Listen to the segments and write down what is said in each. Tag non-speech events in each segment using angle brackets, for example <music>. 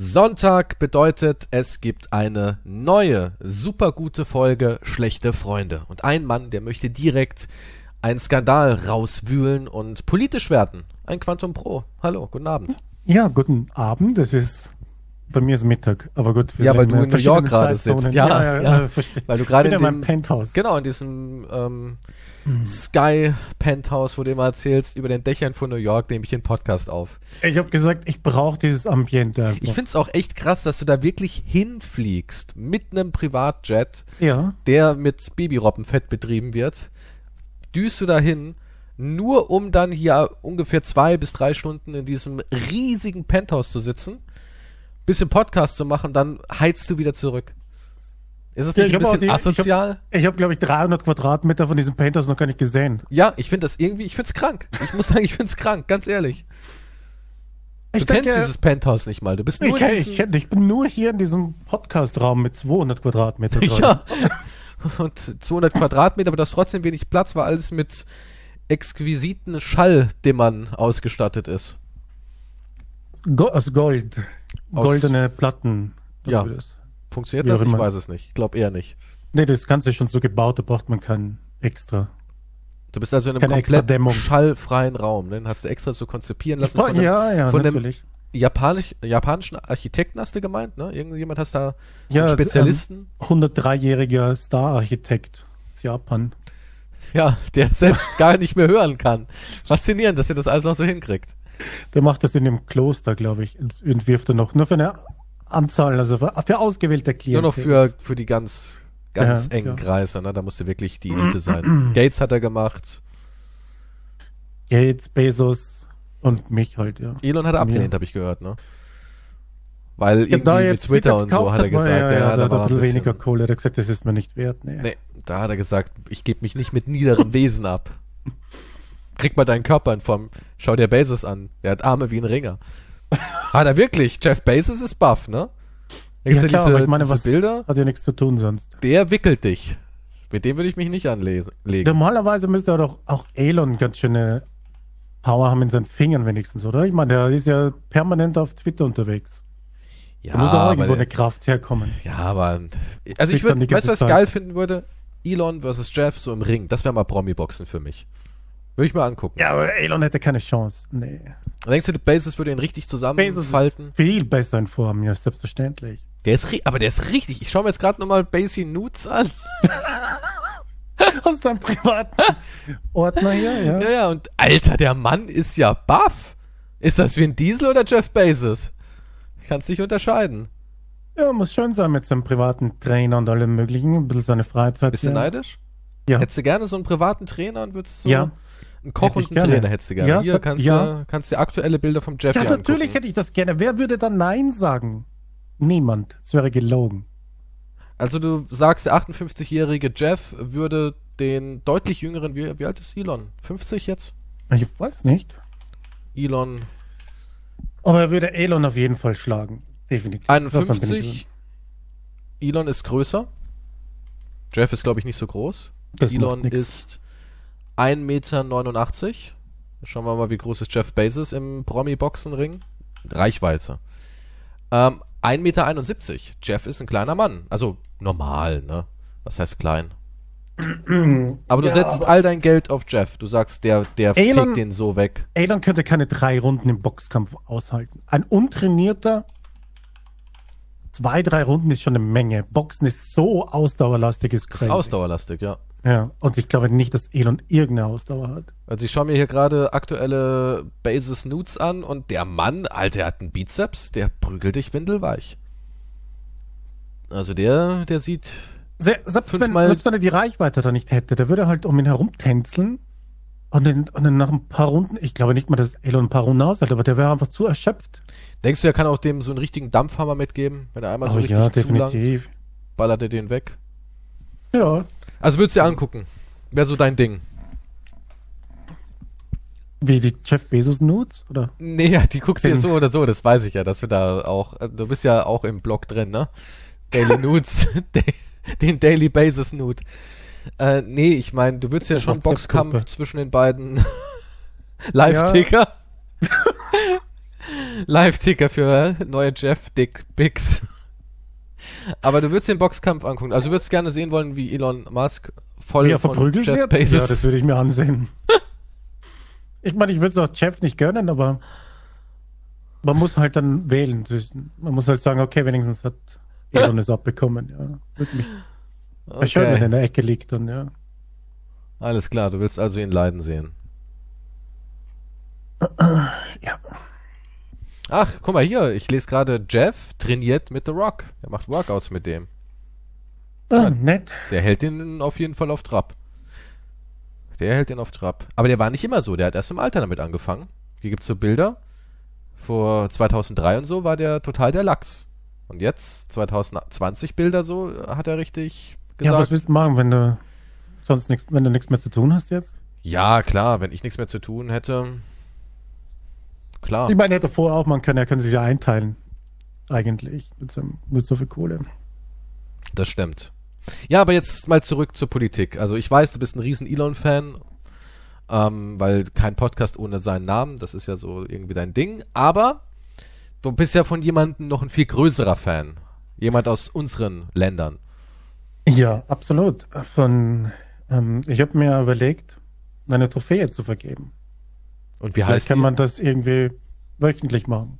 Sonntag bedeutet, es gibt eine neue, super gute Folge Schlechte Freunde. Und ein Mann, der möchte direkt einen Skandal rauswühlen und politisch werden. Ein Quantum Pro. Hallo, guten Abend. Ja, guten Abend. Es ist bei mir ist Mittag, aber gut. Ja, weil du in New York gerade sitzt. Ja, ja, ja, ja. weil du gerade in, in dem Penthouse. Genau, in diesem ähm, mhm. Sky Penthouse, wo du immer erzählst, über den Dächern von New York nehme ich den Podcast auf. Ich habe gesagt, ich brauche dieses Ambiente. Ich finde es auch echt krass, dass du da wirklich hinfliegst mit einem Privatjet, ja. der mit Babyrobbenfett betrieben wird. Düst du dahin, nur um dann hier ungefähr zwei bis drei Stunden in diesem riesigen Penthouse zu sitzen bisschen Podcast zu machen, dann heizt du wieder zurück. Ist es nicht ja, ein bisschen die, asozial? Ich habe, hab, glaube ich, 300 Quadratmeter von diesem Penthouse noch gar nicht gesehen. Ja, ich finde das irgendwie, ich finde es krank. Ich muss <laughs> sagen, ich finde es krank, ganz ehrlich. Du ich kennst denke, dieses Penthouse nicht mal. Du bist nur ich, in diesem, ich, ich bin nur hier in diesem Podcast-Raum mit 200 Quadratmeter. <laughs> Ja. <laughs> Und 200 Quadratmeter, aber das trotzdem wenig Platz, weil alles mit exquisiten Schalldimmern ausgestattet ist. Go aus Gold. Goldene Platten. Ja. Funktioniert das? Ich weiß es nicht. Ich glaube eher nicht. Nee, das Ganze ist schon so gebaut, da braucht man kein extra. Du bist also in einem komplett schallfreien Raum. Ne? Hast du extra so konzipieren lassen von einem, ja, ja, von einem Japanisch, japanischen Architekten hast du gemeint, ne? Irgendjemand hast da ja, einen Spezialisten? Ähm, 103-jähriger Star-Architekt aus Japan. Ja, der <laughs> selbst gar nicht mehr hören kann. Faszinierend, dass er das alles noch so hinkriegt. Der macht das in dem Kloster, glaube ich, entwirft er noch. Nur für eine Anzahl, also für, für ausgewählte Klienten. Nur noch für, für die ganz, ganz ja, engen ja. Kreise, ne? Da musste wirklich die Elite sein. <clears throat> Gates hat er gemacht. Gates, Bezos und mich halt, ja. Elon hat er abgelehnt, habe ich gehört, ne? Weil ja, irgendwie mit Twitter, und so hat er gesagt, ja, ja, ja da, war ein bisschen weniger Kohle. Er hat gesagt, das ist mir nicht wert. Nee. nee, da hat er gesagt, ich gebe mich nicht mit niederem Wesen ab. krieg mal deinen Körper in Form. Schau dir Bezos an. Der hat Arme wie ein Ringer. <laughs> hat er wirklich? Jeff Bezos ist buff, ne? Da ja, klar, diese, ich meine, was Bilder. Hat ja nichts zu tun sonst. Der wickelt dich. Mit dem würde ich mich nicht anlegen. Normalerweise müsste er doch auch Elon ganz schöne Power haben in seinen Fingern wenigstens, oder? Ich meine, der ist ja permanent auf Twitter unterwegs. Ja, da muss auch irgendwo eine Kraft herkommen. Ja, aber also ich würde, weißt du, was ich geil finden würde? Elon versus Jeff so im Ring. Das wäre mal Promi-Boxen für mich. Würde ich mal angucken. Ja, aber Elon hätte keine Chance. Nee. Denkst du, Basis würde ihn richtig zusammenfalten? viel besser in Form, ja, selbstverständlich. Der ist, aber der ist richtig. Ich schaue mir jetzt gerade nochmal Basie Nudes an. <laughs> Aus deinem privaten Ordner hier, ja. Ja, ja, und Alter, der Mann ist ja baff. Ist das wie ein Diesel oder Jeff Bezos? Ich kann es nicht unterscheiden. Ja, muss schon sein mit seinem privaten Trainer und allem möglichen. Ein bisschen seine Freizeit. Bist du neidisch? Ja. Hättest du gerne so einen privaten Trainer und würdest so. Ja. Ein Koch und einen Trainer hättest du gerne. Ja, Hier kannst, ja. du, kannst du aktuelle Bilder vom Jeffy Ja, natürlich angucken. hätte ich das gerne. Wer würde dann Nein sagen? Niemand. Es wäre gelogen. Also du sagst, der 58-jährige Jeff würde den deutlich jüngeren, wie, wie alt ist Elon? 50 jetzt? Ich weiß nicht. Elon. Aber er würde Elon auf jeden Fall schlagen. Definitiv. 51. Elon ist größer. Jeff ist, glaube ich, nicht so groß. Das Elon ist 1,89 Meter. Schauen wir mal, wie groß ist Jeff Bezos im Promi-Boxenring. Reichweite. Ähm, 1,71 Meter. Jeff ist ein kleiner Mann. Also normal, ne? Was heißt klein? <clears throat> Aber du ja, setzt aber all dein Geld auf Jeff. Du sagst, der, der Elon, den so weg. Elon könnte keine drei Runden im Boxkampf aushalten. Ein untrainierter zwei, drei Runden ist schon eine Menge. Boxen ist so ausdauerlastig, ist crazy. Ist ausdauerlastig, ja. Ja, und ich glaube nicht, dass Elon irgendeine Ausdauer hat. Also ich schaue mir hier gerade aktuelle Basis Nudes an und der Mann, Alter, hat einen Bizeps, der prügelt dich windelweich. Also der, der sieht. Se selbst, wenn, selbst wenn er die Reichweite da nicht hätte, der würde halt um ihn herum tänzeln und dann, und dann nach ein paar Runden, ich glaube nicht mal, dass Elon ein paar Runden aushält, aber der wäre einfach zu erschöpft. Denkst du, er kann auch dem so einen richtigen Dampfhammer mitgeben, wenn er einmal so oh, richtig ja, zulangt, ballert er den weg? Ja. Also würdest du dir angucken. Wäre so dein Ding. Wie die Jeff Bezos Nudes, oder? Nee, ja, die guckst du dir so oder so, das weiß ich ja, dass du da auch, du bist ja auch im Blog drin, ne? Daily <laughs> Nudes, <laughs> den Daily Basis Nude. Äh, nee, ich meine, du würdest ja schon Boxkampf zwischen den beiden <laughs> Live-Ticker. Ja. Live-Ticker für neue Jeff Dick Bix. Aber du würdest den Boxkampf angucken. Also du würdest gerne sehen wollen, wie Elon Musk voll wie von Jeff wird? Bezos. Ja, das würde ich mir ansehen. <laughs> ich meine, ich würde es auch Jeff nicht gönnen, aber man muss halt dann wählen. Man muss halt sagen, okay, wenigstens hat Elon es abbekommen. Ja, wirklich. Okay. Schön, wenn er in der Ecke liegt dann, ja. Alles klar, du willst also ihn leiden sehen. Ja. Ach, guck mal hier, ich lese gerade, Jeff trainiert mit The Rock. Er macht Workouts mit dem. Ah, nett. Der hält ihn auf jeden Fall auf Trab. Der hält ihn auf Trab. Aber der war nicht immer so, der hat erst im Alter damit angefangen. Hier gibt's so Bilder. Vor 2003 und so war der total der Lachs. Und jetzt, 2020 Bilder so, hat er richtig gesagt. Ja, was willst du machen, wenn du sonst nichts, wenn du nichts mehr zu tun hast jetzt? Ja, klar, wenn ich nichts mehr zu tun hätte, Klar. Ich meine, hätte vorher auch man können, er können sich ja einteilen. Eigentlich. Mit so, mit so viel Kohle. Das stimmt. Ja, aber jetzt mal zurück zur Politik. Also ich weiß, du bist ein riesen Elon-Fan, ähm, weil kein Podcast ohne seinen Namen, das ist ja so irgendwie dein Ding. Aber du bist ja von jemandem noch ein viel größerer Fan. Jemand aus unseren Ländern. Ja, absolut. Von, ähm, ich habe mir überlegt, eine Trophäe zu vergeben. Und wie heißt Vielleicht kann die? man das irgendwie wöchentlich machen.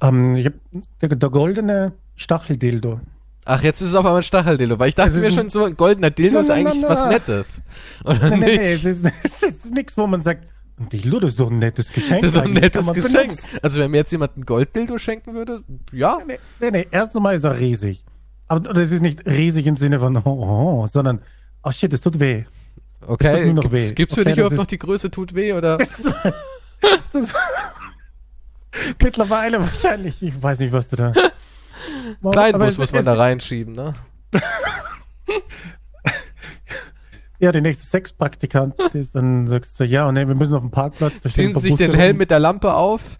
Ähm, ich hab, der, der goldene Stacheldildo. Ach, jetzt ist es auf einmal ein Stacheldildo, weil ich dachte mir schon so, ein goldener Dildo ist eigentlich was Nettes. <laughs> Oder nee, nee, nee, es ist, es ist nichts, wo man sagt, ein Dildo, das ist doch ein nettes Geschenk. Das ist doch ein nettes Geschenk. Benutzen. Also wenn mir jetzt jemand ein Golddildo schenken würde, ja. Nee, nee, nee, erstens mal ist er riesig. Aber das ist nicht riesig im Sinne von, oh, oh sondern, oh shit, es tut weh. Okay, noch gibt's, gibt's für okay, dich überhaupt noch die Größe tut weh oder? <laughs> das, <laughs> mittlerweile wahrscheinlich, ich weiß nicht, was du da. Kleinbus muss man da reinschieben, ne? <laughs> ja, der nächste Sexpraktikant ist, dann sagst du, ja, und nee, wir müssen auf dem Parkplatz. Da Ziehen sich den Helm mit der Lampe auf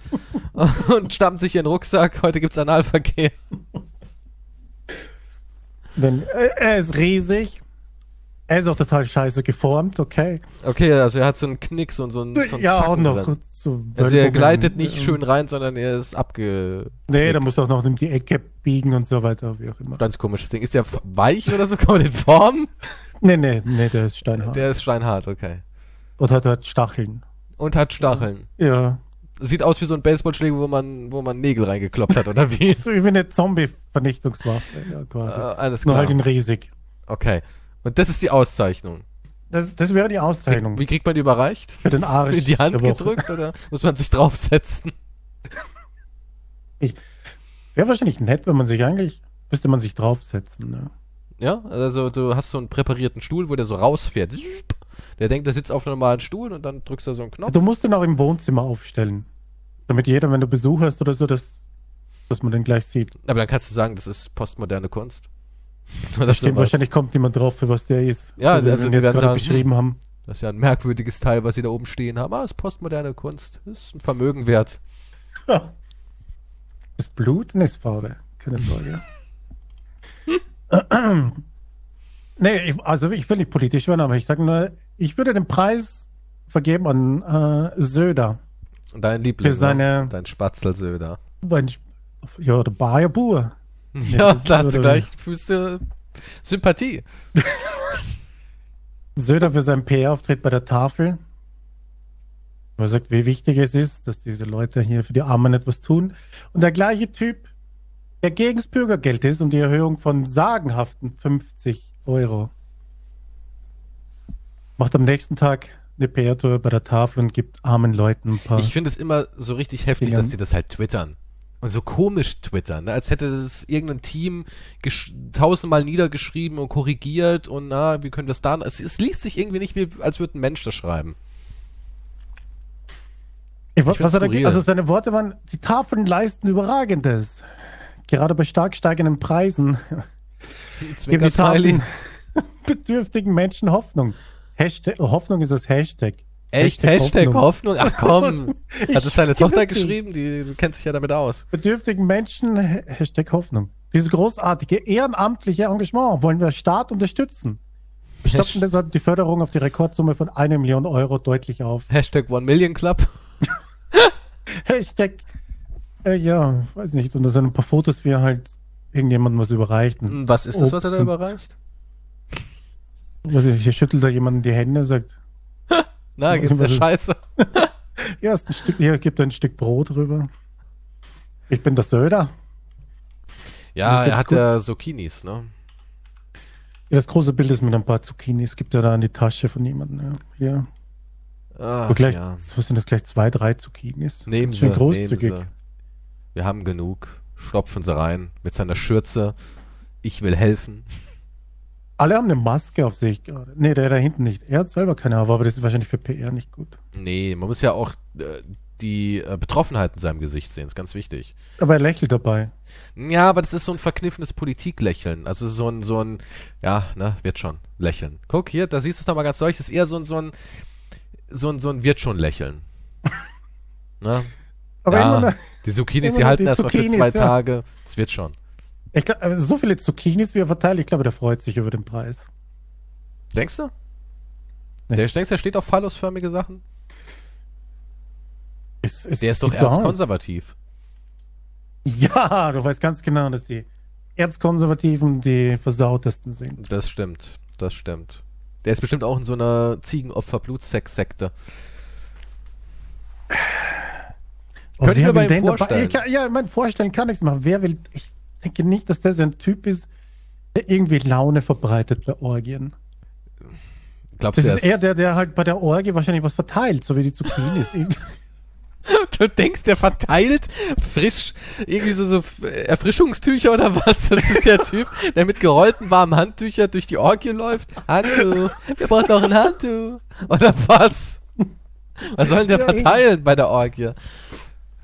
und stampfen sich ihren Rucksack. Heute gibt's Analverkehr. Denn, äh, er ist riesig, er ist auch total scheiße geformt, okay. Okay, also er hat so einen Knicks und so einen, so einen Ja, Zacken auch noch. So also er gleitet nicht ähm, schön rein, sondern er ist abge... Nee, da muss auch noch in die Ecke biegen und so weiter, wie auch immer. Ganz komisches Ding. Ist der weich oder so? <laughs> Kann man den formen? Nee, nee, nee, der ist steinhart. Der ist steinhart, okay. Und hat halt Stacheln. Und hat Stacheln. Ja. Sieht aus wie so ein Baseballschläger, wo man, wo man Nägel reingekloppt hat, oder <laughs> wie? so wie eine Zombie-Vernichtungswaffe, ja, quasi. Uh, alles klar. Nur halt in riesig. Okay. Und das ist die Auszeichnung. Das, das wäre die Auszeichnung. Wie, kriegt man die überreicht? Für den Arsch. <laughs> In die Hand gedrückt oder muss man sich draufsetzen? <laughs> Ich wäre wahrscheinlich nett, wenn man sich eigentlich müsste man sich draufsetzen. Ne? Ja, also du hast so einen präparierten Stuhl, wo der so rausfährt. Der denkt, der sitzt auf einem normalen Stuhl und dann drückst du so einen Knopf. Du musst den auch im Wohnzimmer aufstellen. Damit jeder, wenn du Besuch hast oder so, dass, dass man den gleich sieht. Aber dann kannst du sagen, das ist postmoderne Kunst. Stimmt, wahrscheinlich kommt niemand drauf, für was der ist. Ja, so, also wir werden sagen, beschrieben haben. Das ist ja ein merkwürdiges Teil, was sie da oben stehen haben. Ah, ist postmoderne Kunst. Ist ein Vermögen wert. <laughs> Das Blut ist Farbe. Keine Frage. <laughs> nee, ich, also ich will nicht politisch werden, aber ich sage nur, ich würde den Preis vergeben an äh, Söder. Dein Liebling, für seine, ne? dein Spatzel Söder. ja, der Bayer Bur. Ja, da hast du gleich Füße Sympathie. <laughs> Söder für seinen PR-Auftritt bei der Tafel. Wo er sagt, wie wichtig es ist, dass diese Leute hier für die Armen etwas tun. Und der gleiche Typ, der gegen das Bürgergeld ist und die Erhöhung von sagenhaften 50 Euro, macht am nächsten Tag eine PR-Tour bei der Tafel und gibt armen Leuten ein paar. Ich finde es immer so richtig heftig, Dingern. dass die das halt twittern und so komisch twittern, ne? als hätte es irgendein Team tausendmal niedergeschrieben und korrigiert und na, wie können wir das da? Es, es liest sich irgendwie nicht, wie, als würde ein Mensch das schreiben. Ich, ich was er da, also seine Worte waren, die Tafeln leisten Überragendes. Gerade bei stark steigenden Preisen <laughs> geben die Tafeln <laughs> bedürftigen Menschen Hoffnung. Hashtag, Hoffnung ist das Hashtag. Echt? Hashtag, Hashtag Hoffnung. Hoffnung? Ach komm. <laughs> Hat es seine Tochter geschrieben? Die, die kennt sich ja damit aus. Bedürftigen Menschen, Hashtag Hoffnung. Dieses großartige ehrenamtliche Engagement wollen wir Staat unterstützen. Wir stoppen deshalb die Förderung auf die Rekordsumme von einer Million Euro deutlich auf. Hashtag One Million Club. <laughs> Hashtag Äh, ja, weiß nicht. Und da sind ein paar Fotos, wie halt irgendjemandem was überreicht. Was ist das, was er da überreicht? Ich, hier schüttelt da jemand die Hände, sagt. Na, geht's der Scheiße. <laughs> ja, ist ein Stück, hier gibt ein Stück Brot rüber. Ich bin der Söder. Ja, er hat ja Zucchinis, ne? Ja, das große Bild ist mit ein paar Zucchinis. Gibt er da in die Tasche von jemandem. Ja. Hier. Ach, gleich, ja. Was sind das gleich zwei, drei Zucchinis? Nehmen Sie, großzügig. Nehmen Sie. Wir haben genug. Stopfen Sie rein mit seiner Schürze. Ich will helfen. Alle haben eine Maske auf sich gerade. Nee, der da hinten nicht. Er hat selber keine Haare, aber das ist wahrscheinlich für PR nicht gut. Nee, man muss ja auch äh, die äh, Betroffenheit in seinem Gesicht sehen, ist ganz wichtig. Aber er lächelt dabei. Ja, aber das ist so ein verkniffenes Politiklächeln. Also so ein, so ein, ja, ne, wird schon lächeln. Guck hier, da siehst du es nochmal ganz deutlich, das ist eher so ein, so ein, so ein, so ein wird schon lächeln. <laughs> ne? Aber ja, die Zucchinis, die halten erstmal für zwei ja. Tage. Es wird schon. Ich glaub, also so viele Zucchinis, wie er verteilt, ich glaube, der freut sich über den Preis. Denkst du? Nee. Der, denkst du, er steht auf phallusförmige Sachen? Es, es der ist doch erzkonservativ. Ja, du weißt ganz genau, dass die Erzkonservativen die versautesten sind. Das stimmt, das stimmt. Der ist bestimmt auch in so einer Ziegenopfer-Blutsex-Sekte. Oh, Könnte ich mir bei ihm vorstellen. Kann, ja, mein vorstellen kann nichts machen. Wer will, ich denke nicht, dass der so ein Typ ist, der irgendwie Laune verbreitet bei Orgien. Glaubst das du, ist eher der, der halt bei der Orgie wahrscheinlich was verteilt, so wie die Zucchinis. <laughs> Du denkst, der verteilt frisch irgendwie so, so Erfrischungstücher oder was? Das ist der Typ, der mit gerollten warmen Handtüchern durch die Orgie läuft. Handtuch, wir brauchen noch ein Handtuch. Oder was? Was soll denn der verteilen bei der Orgie?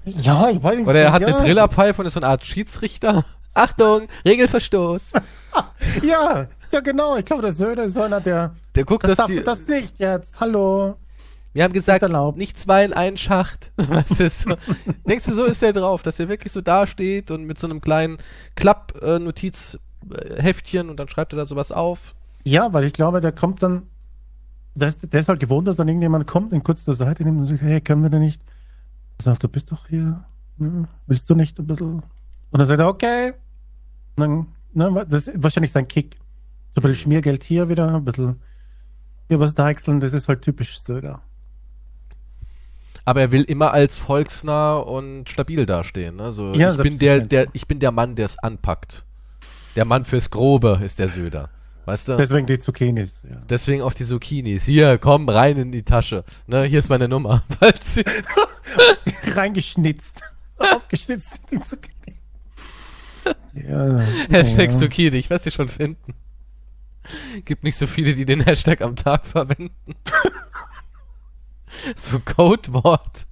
Ja, ich weiß nicht. Oder er hat ja. eine Trillerpfeife und ist so eine Art Schiedsrichter. Achtung, Regelverstoß. <laughs> ja, ja genau. Ich glaube, der Söder ist so einer, der... Der guckt, das dass die... Das nicht jetzt, hallo. Wir haben gesagt, nicht zwei in einen Schacht. <laughs> Weißt du, so. Denkst du, so ist er drauf, dass er wirklich so dasteht und mit so einem kleinen Klapp-Notizheftchen und dann schreibt er da sowas auf? Ja, weil ich glaube, der kommt dann, der ist, der ist halt gewohnt, dass dann irgendjemand kommt und kurz zur Seite nimmt und sagt, hey, können wir denn nicht? Er sagt, du bist doch hier, ne? willst du nicht ein bisschen? Und dann sagt er, okay. Dann, ne, das ist wahrscheinlich sein Kick. So ein bisschen Schmiergeld hier wieder, ein bisschen hier was deichseln, das ist halt typisch Söder aber er will immer als volksnah und stabil dastehen. Also ja, ich bin der, der, ich bin der Mann, der es anpackt. Der Mann fürs Grobe ist der Söder. Weißt du? Deswegen die Zucchinis. Ja. Deswegen auch die Zucchinis. Hier, komm rein in die Tasche. Ne, hier ist meine Nummer. <laughs> <laughs> Reingeschnitzt. <laughs> Aufgeschnitzt die Zucchini. Ja, Hashtag ja. Zucchini, ich werde sie schon finden. Gibt nicht so viele, die den Hashtag am Tag verwenden. <laughs> so Codewort.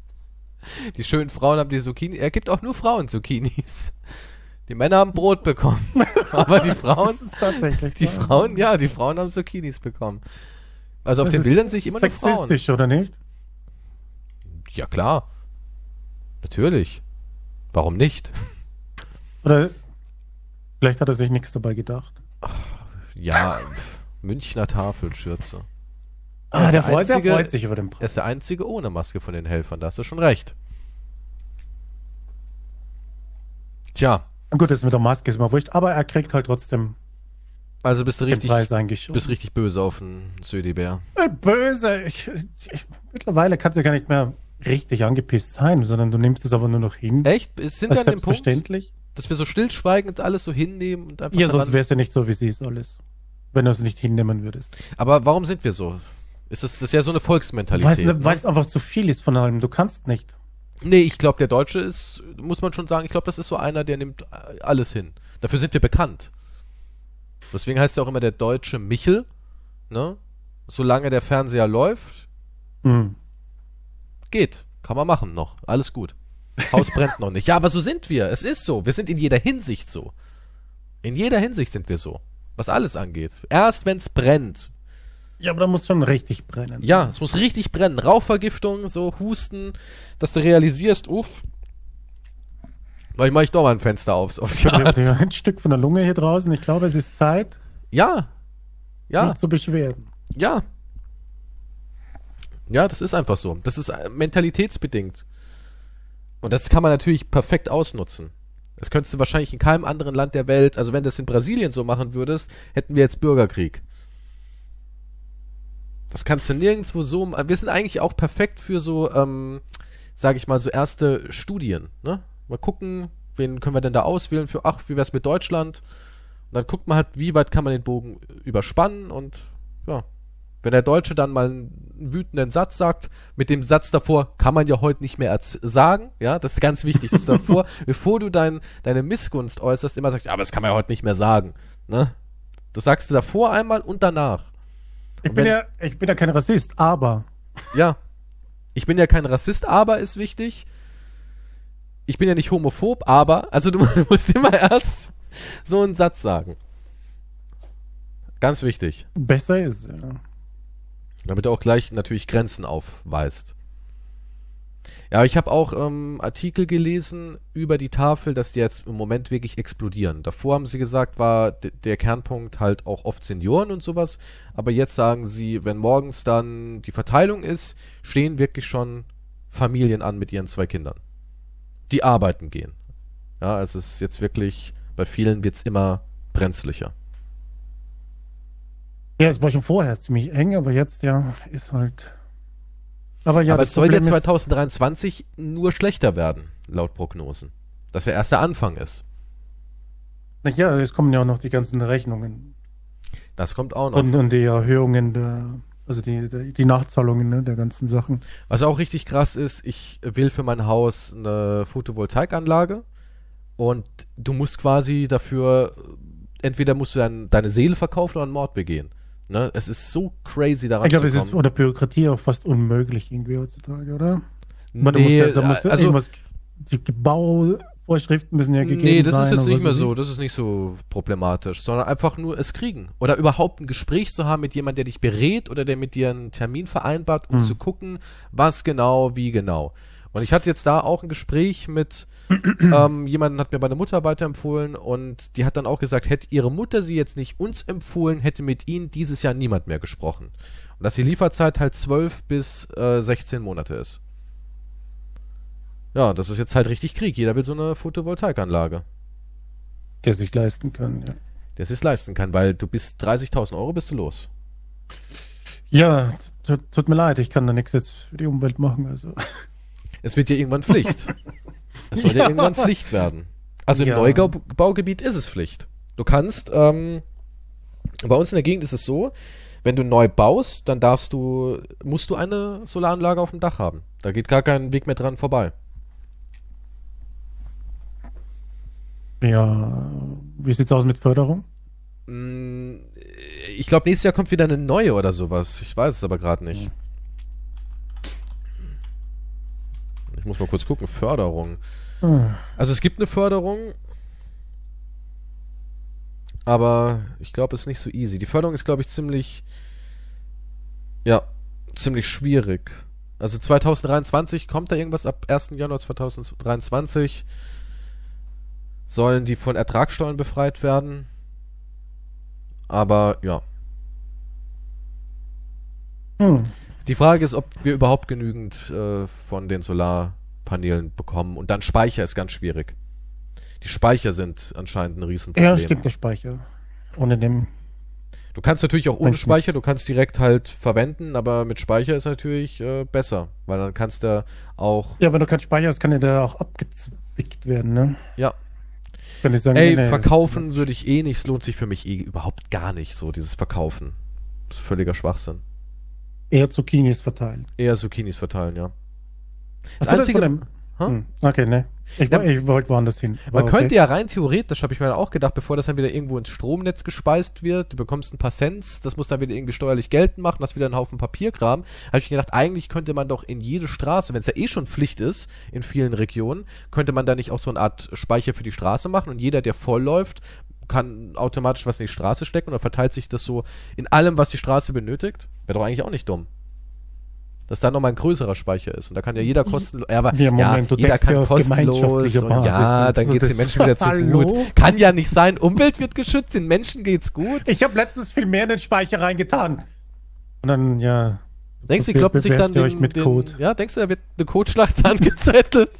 Die schönen Frauen haben die Zucchini. Er gibt auch nur Frauen Zucchinis. Die Männer haben Brot bekommen. <laughs> Aber die Frauen. das ist tatsächlich. Die so. Frauen, ja, die Frauen haben Zucchinis bekommen. Also auf das den Bildern sehe ich immer nur Frauen. Sexistisch, oder nicht? Ja, klar. Natürlich. Warum nicht? Oder vielleicht hat er sich nichts dabei gedacht. Ja, Münchner Tafelschürze. Ah, der, der, freut, einzige, der freut sich über den Preis. Er ist der einzige ohne Maske von den Helfern, da hast du schon recht. Tja. Gut, das mit der Maske ist immer wurscht, aber er kriegt halt trotzdem. Also bist du richtig, bist richtig böse auf den Södibär. Äh, böse. Ich, ich, mittlerweile kannst du gar nicht mehr richtig angepisst sein, sondern du nimmst es aber nur noch hin. Echt? Sind wir an dem Punkt, dass wir so stillschweigend alles so hinnehmen und einfach. Ja, sonst wär's ja nicht so, wie sie ist alles. Wenn du es nicht hinnehmen würdest. Aber warum sind wir so? Ist das, das ist ja so eine Volksmentalität. Weil, ne? weil es einfach zu viel ist von allem. Du kannst nicht. Nee, ich glaube, der Deutsche ist, muss man schon sagen, ich glaube, das ist so einer, der nimmt alles hin. Dafür sind wir bekannt. Deswegen heißt ja auch immer der deutsche Michel, ne? Solange der Fernseher läuft, mhm. geht. Kann man machen noch. Alles gut. Haus brennt noch nicht. Ja, aber so sind wir. Es ist so. Wir sind in jeder Hinsicht so. In jeder Hinsicht sind wir so. Was alles angeht. Erst wenn es brennt, ja, aber da muss schon richtig brennen. Ja, es muss richtig brennen. Rauchvergiftung, so Husten, dass du realisierst, uff, vielleicht mache ich doch mal ein Fenster auf. auf die <laughs> Art. Ja, ein Stück von der Lunge hier draußen. Ich glaube, es ist Zeit. Ja. Ja. Nicht zu beschweren. Ja. Ja, das ist einfach so. Das ist äh, mentalitätsbedingt. Und das kann man natürlich perfekt ausnutzen. Das könntest du wahrscheinlich in keinem anderen Land der Welt, also wenn du das in Brasilien so machen würdest, hätten wir jetzt Bürgerkrieg. Das kannst du nirgendwo so. Wir sind eigentlich auch perfekt für so, ähm, sage ich mal, so erste Studien. Ne? Mal gucken, wen können wir denn da auswählen für, ach, wie wär's mit Deutschland? Und dann guckt man halt, wie weit kann man den Bogen überspannen und ja. Wenn der Deutsche dann mal einen wütenden Satz sagt, mit dem Satz davor kann man ja heute nicht mehr sagen, ja, das ist ganz wichtig, dass du <laughs> davor, bevor du dein, deine Missgunst äußerst, immer sagst, ja, aber das kann man ja heute nicht mehr sagen, ne? Das sagst du davor einmal und danach. Ich und bin wenn, ja, ich bin ja kein Rassist, aber. Ja. Ich bin ja kein Rassist, aber ist wichtig. Ich bin ja nicht homophob, aber, also du <laughs> musst immer erst so einen Satz sagen. Ganz wichtig. Besser ist, ja. Damit er auch gleich natürlich Grenzen aufweist. Ja, ich habe auch ähm, Artikel gelesen über die Tafel, dass die jetzt im Moment wirklich explodieren. Davor haben sie gesagt, war der Kernpunkt halt auch oft Senioren und sowas. Aber jetzt sagen sie, wenn morgens dann die Verteilung ist, stehen wirklich schon Familien an mit ihren zwei Kindern. Die arbeiten gehen. Ja, es ist jetzt wirklich, bei vielen wird's immer brenzlicher. Ja, es war schon vorher ziemlich eng, aber jetzt ja, ist halt aber ja, Aber es soll ja 2023 nur schlechter werden, laut Prognosen. Dass ja erst der Anfang ist. Naja, es kommen ja auch noch die ganzen Rechnungen. Das kommt auch noch. Und, und die Erhöhungen der, also die, die, die Nachzahlungen ne, der ganzen Sachen. Was auch richtig krass ist, ich will für mein Haus eine Photovoltaikanlage und du musst quasi dafür, entweder musst du dein, deine Seele verkaufen oder einen Mord begehen. Ne? Es ist so crazy daran ich glaube, es ist oder Bürokratie auch fast unmöglich irgendwie heutzutage, oder? Man, nee, da musst, da musst also, irgendwas, die Bauvorschriften müssen ja gegeben sein. Nee, das sein, ist jetzt nicht mehr so, das ist nicht so problematisch, sondern einfach nur es kriegen. Oder überhaupt ein Gespräch zu haben mit jemandem, der dich berät oder der mit dir einen Termin vereinbart, um hm. zu gucken, was genau, wie genau. Und ich hatte jetzt da auch ein Gespräch mit <clears throat> ähm, jemanden, hat mir meine Mutter weiterempfohlen und die hat dann auch gesagt, hätte ihre Mutter sie jetzt nicht uns empfohlen, hätte mit ihnen dieses Jahr niemand mehr gesprochen. Und dass die Lieferzeit halt 12 bis äh, 16 Monate ist. Ja, das ist jetzt halt richtig Krieg. Jeder will so eine Photovoltaikanlage. Der sich leisten kann, ja. Der sich leisten kann, weil du bist 30.000 Euro bist du los. Ja, tut, tut mir leid, ich kann da nichts jetzt für die Umwelt machen, also. Es wird ja irgendwann Pflicht. es soll ja. <laughs> ja irgendwann Pflicht werden. Also im ja. Neubaugebiet ist es Pflicht. Du kannst, ähm, bei uns in der Gegend ist es so, wenn du neu baust, dann darfst du, musst du eine Solaranlage auf dem Dach haben. Da geht gar kein Weg mehr dran vorbei. Ja, wie sieht's aus mit Förderung? Mm, ich glaube, nächstes Jahr kommt wieder eine neue oder sowas. Ich weiß es aber gerade nicht. Ich muss mal kurz gucken. Förderung. Hm. Also es gibt eine Förderung, aber ich glaube, es ist nicht so easy. Die Förderung ist, glaube ich, ziemlich, ja, ziemlich schwierig. Also 2023 kommt da irgendwas ab 1. Januar 2023 sollen die von Ertragssteuern befreit werden. Aber ja. Hm. Die Frage ist, ob wir überhaupt genügend äh, von den Solarpanelen bekommen. Und dann Speicher ist ganz schwierig. Die Speicher sind anscheinend ein Riesenproblem. Ja, es gibt der Speicher. Ohne dem. Du kannst natürlich auch ohne Speicher, du kannst direkt halt verwenden, aber mit Speicher ist natürlich äh, besser, weil dann kannst du auch. Ja, wenn du keinen Speicher hast, kann der auch abgezwickt werden, ne? Ja. Kann ich sagen, Ey, nee, verkaufen würde ich eh nicht, es lohnt sich für mich eh überhaupt gar nicht, so dieses Verkaufen. Das ist völliger Schwachsinn. Eher Zucchinis verteilen. Eher Zucchinis verteilen, ja. Das Was einzige. Dem, hm, okay, ne. Ich, ja, ich wollte woanders hin. Man okay. könnte ja rein theoretisch, habe ich mir auch gedacht, bevor das dann wieder irgendwo ins Stromnetz gespeist wird, du bekommst ein paar Cents, das muss dann wieder irgendwie steuerlich geltend machen, das wieder ein Haufen Papierkram. Habe ich mir gedacht, eigentlich könnte man doch in jede Straße, wenn es ja eh schon Pflicht ist in vielen Regionen, könnte man da nicht auch so eine Art Speicher für die Straße machen und jeder, der voll läuft, kann automatisch was in die Straße stecken und dann verteilt sich das so in allem, was die Straße benötigt. Wäre doch eigentlich auch nicht dumm. Dass da nochmal ein größerer Speicher ist. Und da kann ja jeder kostenlos, ja, aber, ja, Moment, ja jeder kann kostenlos und ja, dann geht's den Menschen wieder zu gut. Kann ja nicht sein, Umwelt wird geschützt, den Menschen geht's gut. Ich habe letztens viel mehr in den Speicher reingetan. Und dann, ja. Denkst du, die kloppen sich dann den, mit den, Code. Ja, denkst du, da wird eine Codeschlacht <laughs> angezettelt?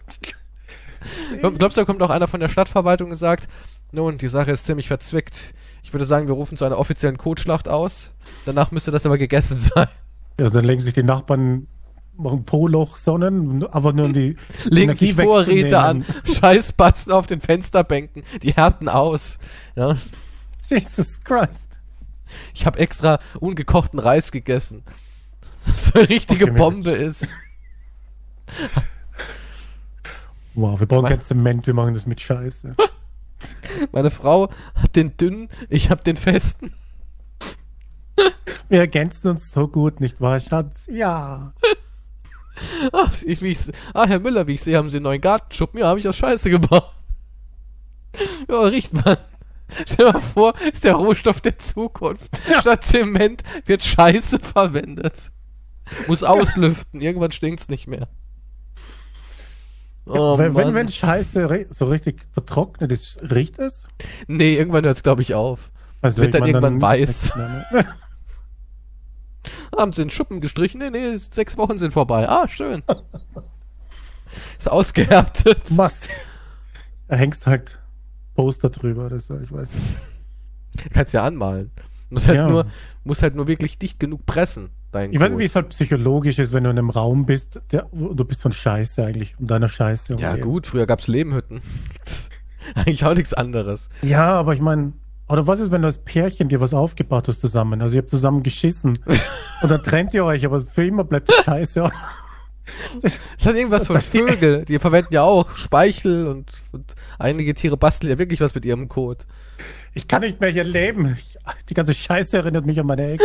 <laughs> Glaubst du, da kommt auch einer von der Stadtverwaltung und sagt, nun, die Sache ist ziemlich verzwickt. Ich würde sagen, wir rufen zu einer offiziellen Kotschlacht aus. Danach müsste das aber gegessen <laughs> sein. Ja, dann legen sich die Nachbarn machen Poloch Sonnen, aber nur um die <laughs> legen sich Vorräte an, <laughs> Scheißbatzen auf den Fensterbänken, die härten aus. Ja. Jesus Christ. Ich habe extra ungekochten Reis gegessen. Das so eine richtige okay, Bombe ist. Wow, wir brauchen kein Zement, wir machen das mit Scheiße. Meine Frau hat den dünnen, ich hab den festen. Wir ergänzen uns so gut, nicht wahr, Schatz? Ja. Ach, ich, wie ah, Herr Müller, wie ich sehe, haben Sie einen neuen Gartenschuppen. Ja, habe ich aus Scheiße gebaut. Ja, riecht man. Stell dir mal vor, ist der Rohstoff der Zukunft. Ja. Statt Zement wird Scheiße verwendet. Muss auslüften, irgendwann stinkt's nicht mehr. Oh, wenn, wenn, wenn Scheiße so richtig vertrocknet ist, riecht es? Nee, irgendwann hört es, glaube ich, auf. Also wird dann irgendwann dann weiß. Ne? <laughs> <laughs> Haben sie einen Schuppen gestrichen? Nee, nee, sechs Wochen sind vorbei. Ah, schön. <laughs> ist ausgehärtet. Machst. Da hängst halt Poster drüber oder so, ich weiß nicht. Kannst ja anmalen. Muss halt, ja. nur, muss halt nur wirklich dicht genug pressen. Ich weiß nicht, wie es halt psychologisch ist, wenn du in einem Raum bist, der, du bist von Scheiße eigentlich, und deiner Scheiße. Ja, gut, früher gab es Lehmhütten. <laughs> eigentlich auch nichts anderes. Ja, aber ich meine, oder was ist, wenn du als Pärchen dir was aufgebaut hast zusammen? Also ihr habt zusammen geschissen und dann trennt ihr euch, aber für immer bleibt die Scheiße. Das <laughs> hat irgendwas von Vögel. Die verwenden ja auch Speichel und, und einige Tiere basteln ja wirklich was mit ihrem Kot. Ich kann nicht mehr hier leben. Die ganze Scheiße erinnert mich an meine Ex.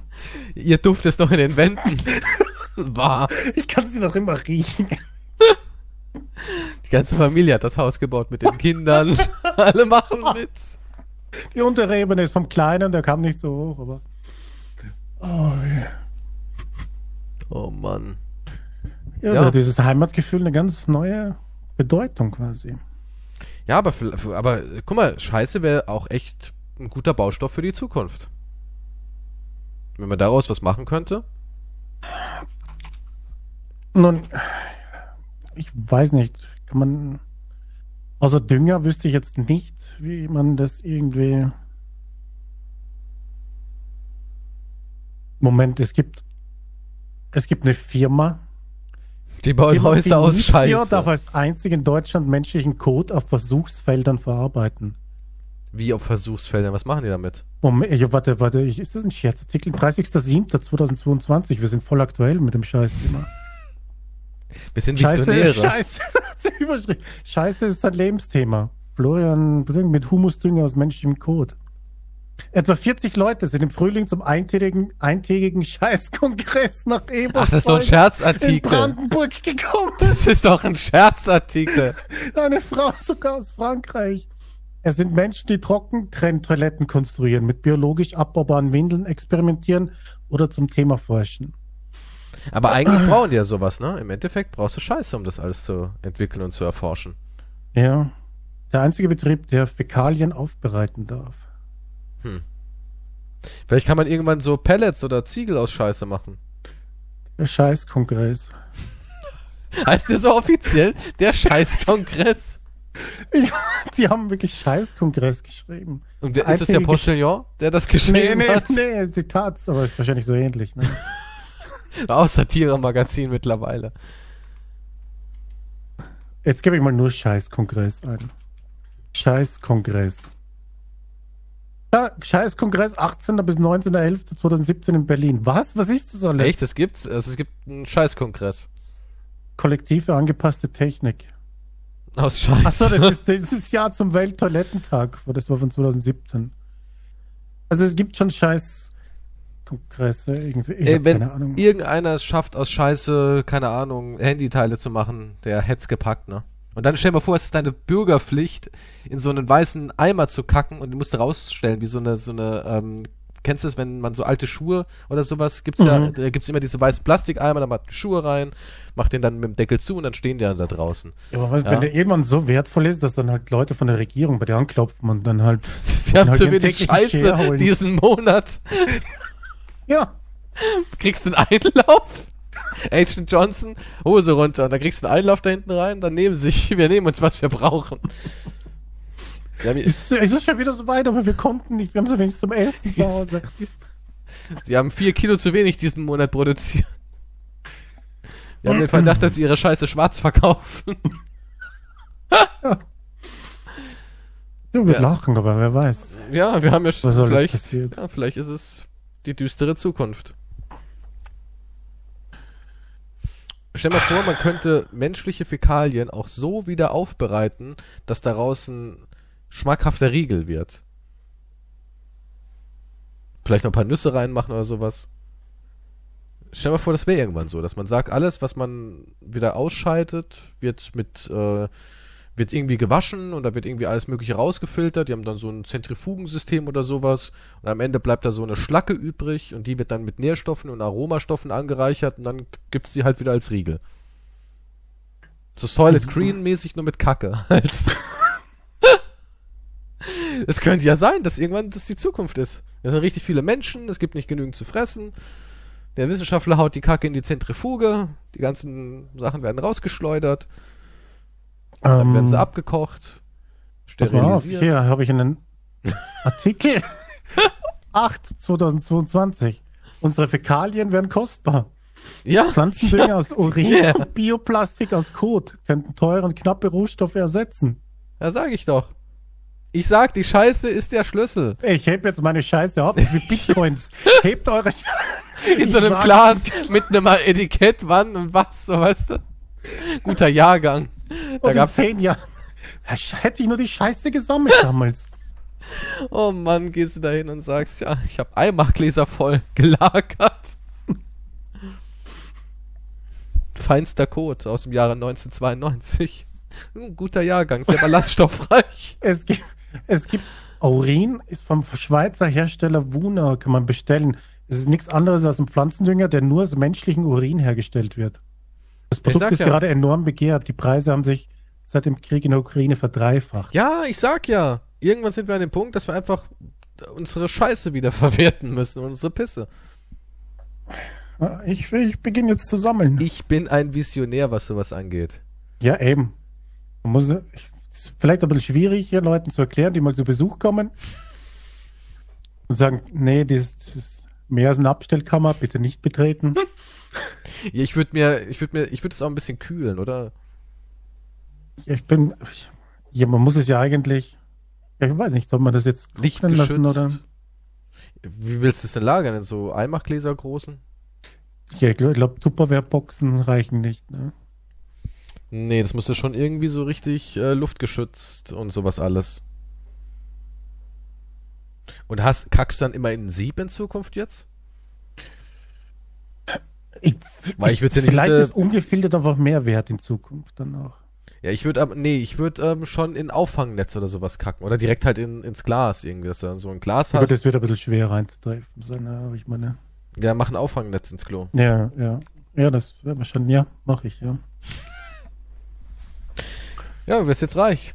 <laughs> Ihr Duft ist noch in den Wänden. <laughs> Wahr. Ich kann sie noch immer riechen. Die ganze Familie hat das Haus gebaut mit den Kindern. <laughs> Alle machen mit. Die untere Ebene ist vom Kleinen, der kam nicht so hoch, aber. Oh, yeah. oh Mann. Ja, ja. dieses Heimatgefühl eine ganz neue Bedeutung quasi. Ja, aber, aber guck mal, Scheiße wäre auch echt ein guter Baustoff für die Zukunft. Wenn man daraus was machen könnte. Nun, ich weiß nicht, kann man Außer Dünger wüsste ich jetzt nicht, wie man das irgendwie. Moment, es gibt es gibt eine Firma, die Firma, Häuser aus Scheiße. darf als einzig in Deutschland menschlichen Code auf Versuchsfeldern verarbeiten. Wie auf Versuchsfeldern? Was machen die damit? Moment, ich, warte, warte, ich, ist das ein Scherzartikel? 30.07.2022, wir sind voll aktuell mit dem Scheißthema. <laughs> Wir sind Visionäre. Scheiße, <laughs> Scheiße, Scheiße ist sein Lebensthema. Florian mit Humusdünger aus menschlichem Kot. Etwa 40 Leute sind im Frühling zum eintägigen, eintägigen Scheißkongress nach Eberswalde Ach, das ist so ein Scherzartikel. In Brandenburg gekommen. Das ist doch ein Scherzartikel. <laughs> Eine Frau sogar aus Frankreich. Es sind Menschen, die Trockentrenntoiletten konstruieren, mit biologisch abbaubaren Windeln experimentieren oder zum Thema forschen. Aber eigentlich brauchen die ja sowas, ne? Im Endeffekt brauchst du Scheiße, um das alles zu entwickeln und zu erforschen. Ja. Der einzige Betrieb, der Fäkalien aufbereiten darf. Hm. Vielleicht kann man irgendwann so Pellets oder Ziegel aus Scheiße machen. Der Scheißkongress. <laughs> heißt der so offiziell? Der Scheißkongress? Die <laughs> haben wirklich Scheißkongress geschrieben. Und ist das der Postillon, der das geschrieben nee, nee, hat? Nee, nee, die Tats, aber ist wahrscheinlich so ähnlich. Ne? <laughs> Auch Satire-Magazin mittlerweile. Jetzt gebe ich mal nur Scheiß-Kongress ein. Scheiß-Kongress. Ja, Scheiß-Kongress 18. bis 19.11.2017 in Berlin. Was? Was ist das alles? Echt? Es gibt, also es gibt einen Scheiß-Kongress. Kollektive angepasste Technik. Aus Scheiß. Achso, das ist dieses Jahr zum Welttoilettentag. Das war von 2017. Also es gibt schon Scheiß Kongresse, irgendwie. Ey, wenn irgendeiner es schafft, aus Scheiße, keine Ahnung, Handyteile zu machen, der hätt's gepackt, ne? Und dann stell dir mal vor, es ist deine Bürgerpflicht, in so einen weißen Eimer zu kacken und den musst du rausstellen, wie so eine, so eine, ähm, kennst du es, wenn man so alte Schuhe oder sowas, gibt's mhm. ja, da gibt's immer diese weißen Plastikeimer, da macht Schuhe rein, macht den dann mit dem Deckel zu und dann stehen die dann da draußen. Ja, aber ja. wenn der irgendwann so wertvoll ist, dass dann halt Leute von der Regierung bei dir anklopfen und dann halt. <laughs> Sie haben halt zu wenig Scheiße diesen Monat. <laughs> Ja. Du kriegst einen Einlauf. Agent Johnson, Hose runter. Und dann kriegst du einen Einlauf da hinten rein, dann nehmen sich, wir nehmen uns, was wir brauchen. Es ist schon wieder so weit, aber wir konnten nicht. Wir haben so wenig zum Essen zu Hause. <laughs> Sie haben vier Kilo zu wenig diesen Monat produziert. Wir haben den Verdacht, dass sie ihre Scheiße schwarz verkaufen. ja. <laughs> Du, wir ja. lachen, aber wer weiß. Ja, wir haben ja schon vielleicht, ja, vielleicht ist es die düstere Zukunft. Stell mal vor, man könnte menschliche Fäkalien auch so wieder aufbereiten, dass daraus ein schmackhafter Riegel wird. Vielleicht noch ein paar Nüsse reinmachen oder sowas. Stell mal vor, das wäre irgendwann so, dass man sagt, alles, was man wieder ausschaltet, wird mit äh, wird irgendwie gewaschen und da wird irgendwie alles mögliche rausgefiltert. Die haben dann so ein Zentrifugensystem oder sowas. Und am Ende bleibt da so eine Schlacke übrig und die wird dann mit Nährstoffen und Aromastoffen angereichert und dann gibt's die halt wieder als Riegel. So Solid Green mäßig nur mit Kacke <laughs> halt. Es könnte ja sein, dass irgendwann das die Zukunft ist. Es sind richtig viele Menschen, es gibt nicht genügend zu fressen. Der Wissenschaftler haut die Kacke in die Zentrifuge, die ganzen Sachen werden rausgeschleudert. Dann ähm, werden sie abgekocht, sterilisiert. Hier habe ich einen Artikel <laughs> 8 2022. Unsere Fäkalien werden kostbar. Ja. Pflanzendünger ja. aus Urin yeah. und Bioplastik aus Kot könnten teure und knappe Rohstoffe ersetzen. Ja, sag ich doch. Ich sag, die Scheiße ist der Schlüssel. Ich heb jetzt meine Scheiße auf wie <laughs> Bitcoins. Hebt eure Scheiße. In so einem <laughs> Glas mit einem Etikett, wann und was, so weißt du. Guter Jahrgang. Da und gab's zehn Jahren. Hätte ich nur die Scheiße gesammelt damals. Oh Mann, gehst du da hin und sagst, ja, ich habe Eimachgläser voll gelagert. Feinster Code aus dem Jahre 1992. Ein guter Jahrgang, sehr ballaststoffreich. es gibt, es gibt Urin, ist vom Schweizer Hersteller Wuna, kann man bestellen. Es ist nichts anderes als ein Pflanzendünger, der nur aus menschlichen Urin hergestellt wird. Das Produkt ist ja. gerade enorm begehrt. Die Preise haben sich seit dem Krieg in der Ukraine verdreifacht. Ja, ich sag ja. Irgendwann sind wir an dem Punkt, dass wir einfach unsere Scheiße wieder <laughs> verwerten müssen, unsere Pisse. Ich, ich beginne jetzt zu sammeln. Ich bin ein Visionär, was sowas angeht. Ja, eben. Man muss, ist vielleicht ein bisschen schwierig, hier Leuten zu erklären, die mal zu Besuch kommen und sagen, nee, das, das ist mehr als eine Abstellkammer, bitte nicht betreten. <laughs> ja, ich würde mir, ich würde mir, ich würde es auch ein bisschen kühlen, oder? Ich bin, ja, man muss es ja eigentlich, ja, ich weiß nicht, soll man das jetzt Licht lassen oder? Wie willst du es denn lagern? In so Eimachgläser großen? Ja, ich glaube, glaub, Tupperware-Boxen reichen nicht, ne? Nee, das müsste schon irgendwie so richtig äh, luftgeschützt und sowas alles. Und hast, kackst du dann immer in Sieb in Zukunft jetzt? Ich, Weil ich würde ja nicht Vielleicht ist ungefiltert einfach mehr wert in Zukunft dann auch. Ja, ich würde aber, nee, ich würde ähm, schon in Auffangnetz oder sowas kacken. Oder direkt halt in, ins Glas irgendwie, dass du so ein Glas hast. Aber das wird ein bisschen schwer reinzutreffen sein, aber ich meine. Ja, mach ein Auffangnetz ins Klo. Ja, ja. Ja, das wäre wahrscheinlich, ja, mach ich, ja. Ja, du wirst jetzt reich.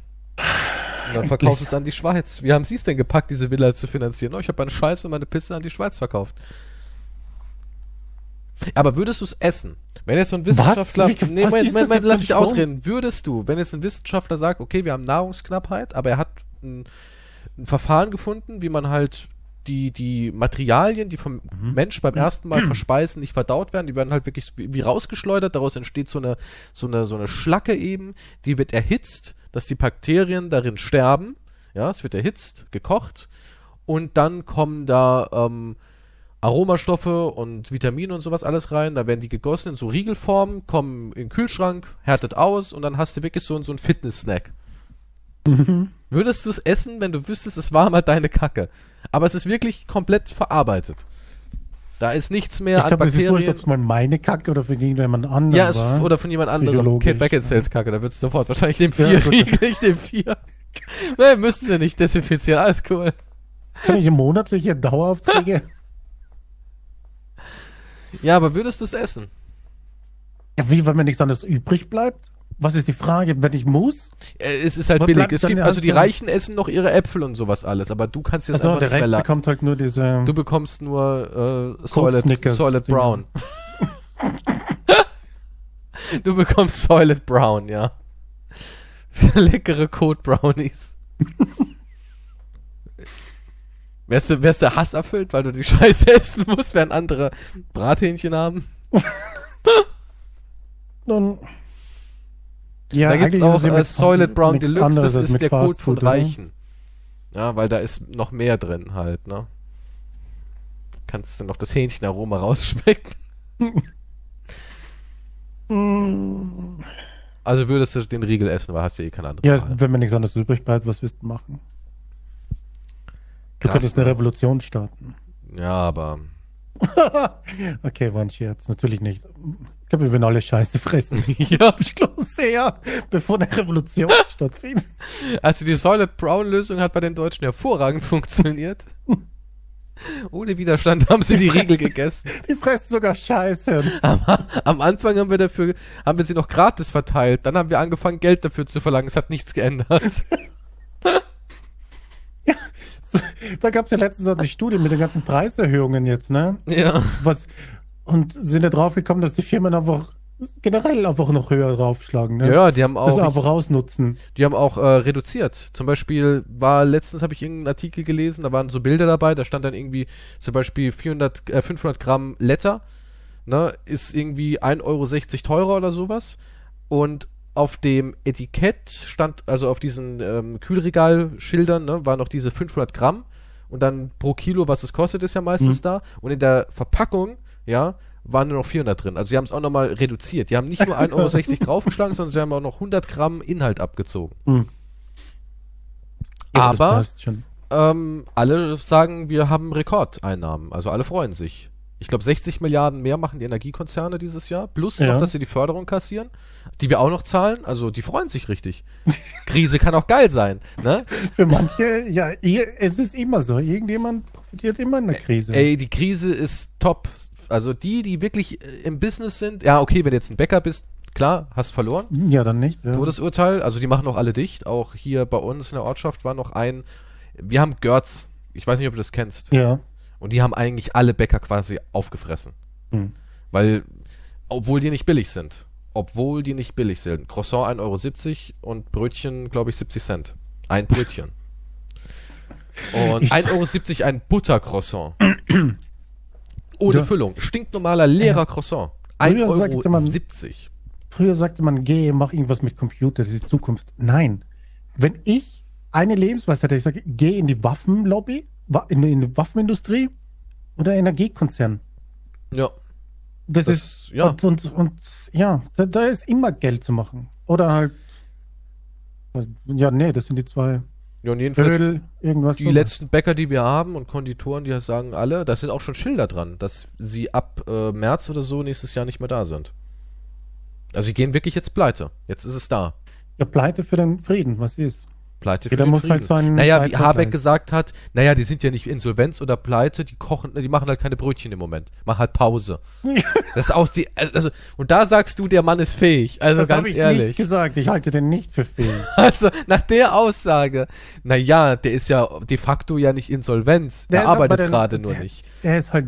Und dann verkaufst du es an die Schweiz. Wie haben sie es denn gepackt, diese Villa zu finanzieren? Oh, ich habe meine Scheiße und meine Pisse an die Schweiz verkauft. Aber würdest du es essen? Wenn jetzt so ein Wissenschaftler, was? nee, Moment, Moment, Moment, lass mich Sprung? ausreden. Würdest du, wenn jetzt ein Wissenschaftler sagt, okay, wir haben Nahrungsknappheit, aber er hat ein, ein Verfahren gefunden, wie man halt die, die Materialien, die vom mhm. Mensch beim ersten Mal <clears throat> verspeisen, nicht verdaut werden, die werden halt wirklich wie, wie rausgeschleudert, daraus entsteht so eine, so eine, so eine Schlacke eben, die wird erhitzt, dass die Bakterien darin sterben, ja, es wird erhitzt, gekocht, und dann kommen da, ähm, Aromastoffe und Vitamine und sowas alles rein. Da werden die gegossen in so Riegelformen, kommen in den Kühlschrank, härtet aus und dann hast du wirklich so, so einen Fitness-Snack. Mhm. Würdest du es essen, wenn du wüsstest, es war mal deine Kacke? Aber es ist wirklich komplett verarbeitet. Da ist nichts mehr ich an glaub, Bakterien. Ich ob es mal meine Kacke oder von jemand anderem Ja, es, oder von jemand anderem. Kate Beckinsales Kacke, da wird es sofort wahrscheinlich dem vier ja, ich dem vier. <laughs> nee, müssten sie nicht desinfizieren, alles cool. Kann ich monatliche Daueraufträge <laughs> ja, aber würdest du es essen? Ja, wie, wenn mir nichts anderes übrig bleibt? Was ist die Frage, wenn ich muss? Äh, es ist halt billig. Es gibt, also die Reichen essen noch ihre Äpfel und sowas alles, aber du kannst jetzt also, einfach der nicht mehr bekommt halt nur diese. Du bekommst nur äh, Solid, Solid Brown. <laughs> du bekommst Soylent Brown, ja. <laughs> Leckere Code Brownies. <laughs> Wärst du, wärst du Hass erfüllt, weil du die Scheiße essen musst, während andere Brathähnchen haben? Nun. Ja, da gibt es auch äh, Soylent Brown Deluxe, das ist der Code von Reichen. Ja, weil da ist noch mehr drin halt, ne? Kannst du noch das Hähnchenaroma rausschmecken? <laughs> also würdest du den Riegel essen, weil hast du eh keine andere Ja, Wahl. wenn mir nichts anderes übrig bleibt, was wirst du machen? Du Krass, könntest eine ne? Revolution starten. Ja, aber. <laughs> okay, war ein Scherz. Natürlich nicht. Ich glaube, wir werden alle Scheiße fressen. <laughs> ja, ich glaube sehr, bevor eine Revolution <laughs> stattfindet. Also die Solid Brown Lösung hat bei den Deutschen hervorragend funktioniert. Ohne Widerstand haben sie die, die Riegel gegessen. Die fressen sogar Scheiße. Am, am, Anfang haben wir dafür, haben wir sie noch gratis verteilt. Dann haben wir angefangen, Geld dafür zu verlangen. Es hat nichts geändert. <laughs> ja, da gab es ja letztens auch die Studie mit den ganzen Preiserhöhungen jetzt, ne? Ja. Was, und sind ja drauf gekommen, dass die Firmen einfach generell einfach noch höher draufschlagen. Ne? Ja, die haben auch. Das einfach rausnutzen. Die haben auch äh, reduziert. Zum Beispiel war letztens habe ich irgendeinen Artikel gelesen, da waren so Bilder dabei, da stand dann irgendwie zum Beispiel 400, äh, 500 Gramm Letter, ne, ist irgendwie 1,60 Euro teurer oder sowas. Und auf dem Etikett stand, also auf diesen ähm, Kühlregalschildern, ne, waren noch diese 500 Gramm und dann pro Kilo, was es kostet, ist ja meistens mhm. da. Und in der Verpackung, ja, waren nur noch 400 drin. Also sie haben es auch nochmal reduziert. Die haben nicht nur 1,60 Euro <laughs> draufgeschlagen, sondern sie haben auch noch 100 Gramm Inhalt abgezogen. Mhm. Ja, Aber ähm, alle sagen, wir haben Rekordeinnahmen. Also alle freuen sich ich glaube, 60 Milliarden mehr machen die Energiekonzerne dieses Jahr. Plus ja. noch, dass sie die Förderung kassieren, die wir auch noch zahlen. Also die freuen sich richtig. Krise kann auch geil sein. Ne? <laughs> Für manche, ja, es ist immer so. Irgendjemand profitiert immer in der Krise. Ey, die Krise ist top. Also die, die wirklich äh, im Business sind, ja, okay, wenn du jetzt ein Bäcker bist, klar, hast verloren. Ja, dann nicht. Ja. Todesurteil, also die machen noch alle dicht. Auch hier bei uns in der Ortschaft war noch ein, wir haben Görz. Ich weiß nicht, ob du das kennst. Ja. Und die haben eigentlich alle Bäcker quasi aufgefressen. Mhm. Weil, obwohl die nicht billig sind. Obwohl die nicht billig sind. Croissant 1,70 Euro und Brötchen, glaube ich, 70 Cent. Ein Brötchen. <laughs> Und 1,70 Euro ein Buttercroissant. <clears throat> Ohne ja. Füllung. Stinknormaler, leerer ja. Croissant. 1,70 Euro. Früher sagte man, geh, mach irgendwas mit Computer, das ist die Zukunft. Nein. Wenn ich eine Lebensweise hätte, ich sage, geh in die Waffenlobby, in, der Waffenindustrie oder Energiekonzern. Ja. Das, das ist, ja. Und, und, und ja, da, da, ist immer Geld zu machen. Oder halt, ja, nee, das sind die zwei. Ja, und jedenfalls Öl, irgendwas die letzten Bäcker, die wir haben und Konditoren, die sagen alle, da sind auch schon Schilder dran, dass sie ab äh, März oder so nächstes Jahr nicht mehr da sind. Also sie gehen wirklich jetzt pleite. Jetzt ist es da. Ja, pleite für den Frieden, was ist? Pleite für Jeder muss halt Frieden. halt Naja, wie Habeck gesagt hat, naja, die sind ja nicht Insolvenz oder Pleite, die kochen, die machen halt keine Brötchen im Moment. Machen halt Pause. das ist auch die, also, und da sagst du, der Mann ist fähig. Also das ganz ich ehrlich. Nicht gesagt, ich halte den nicht für fähig. <laughs> Also, nach der Aussage, naja, der ist ja de facto ja nicht Insolvenz. Der er arbeitet gerade nur nicht. Er ist halt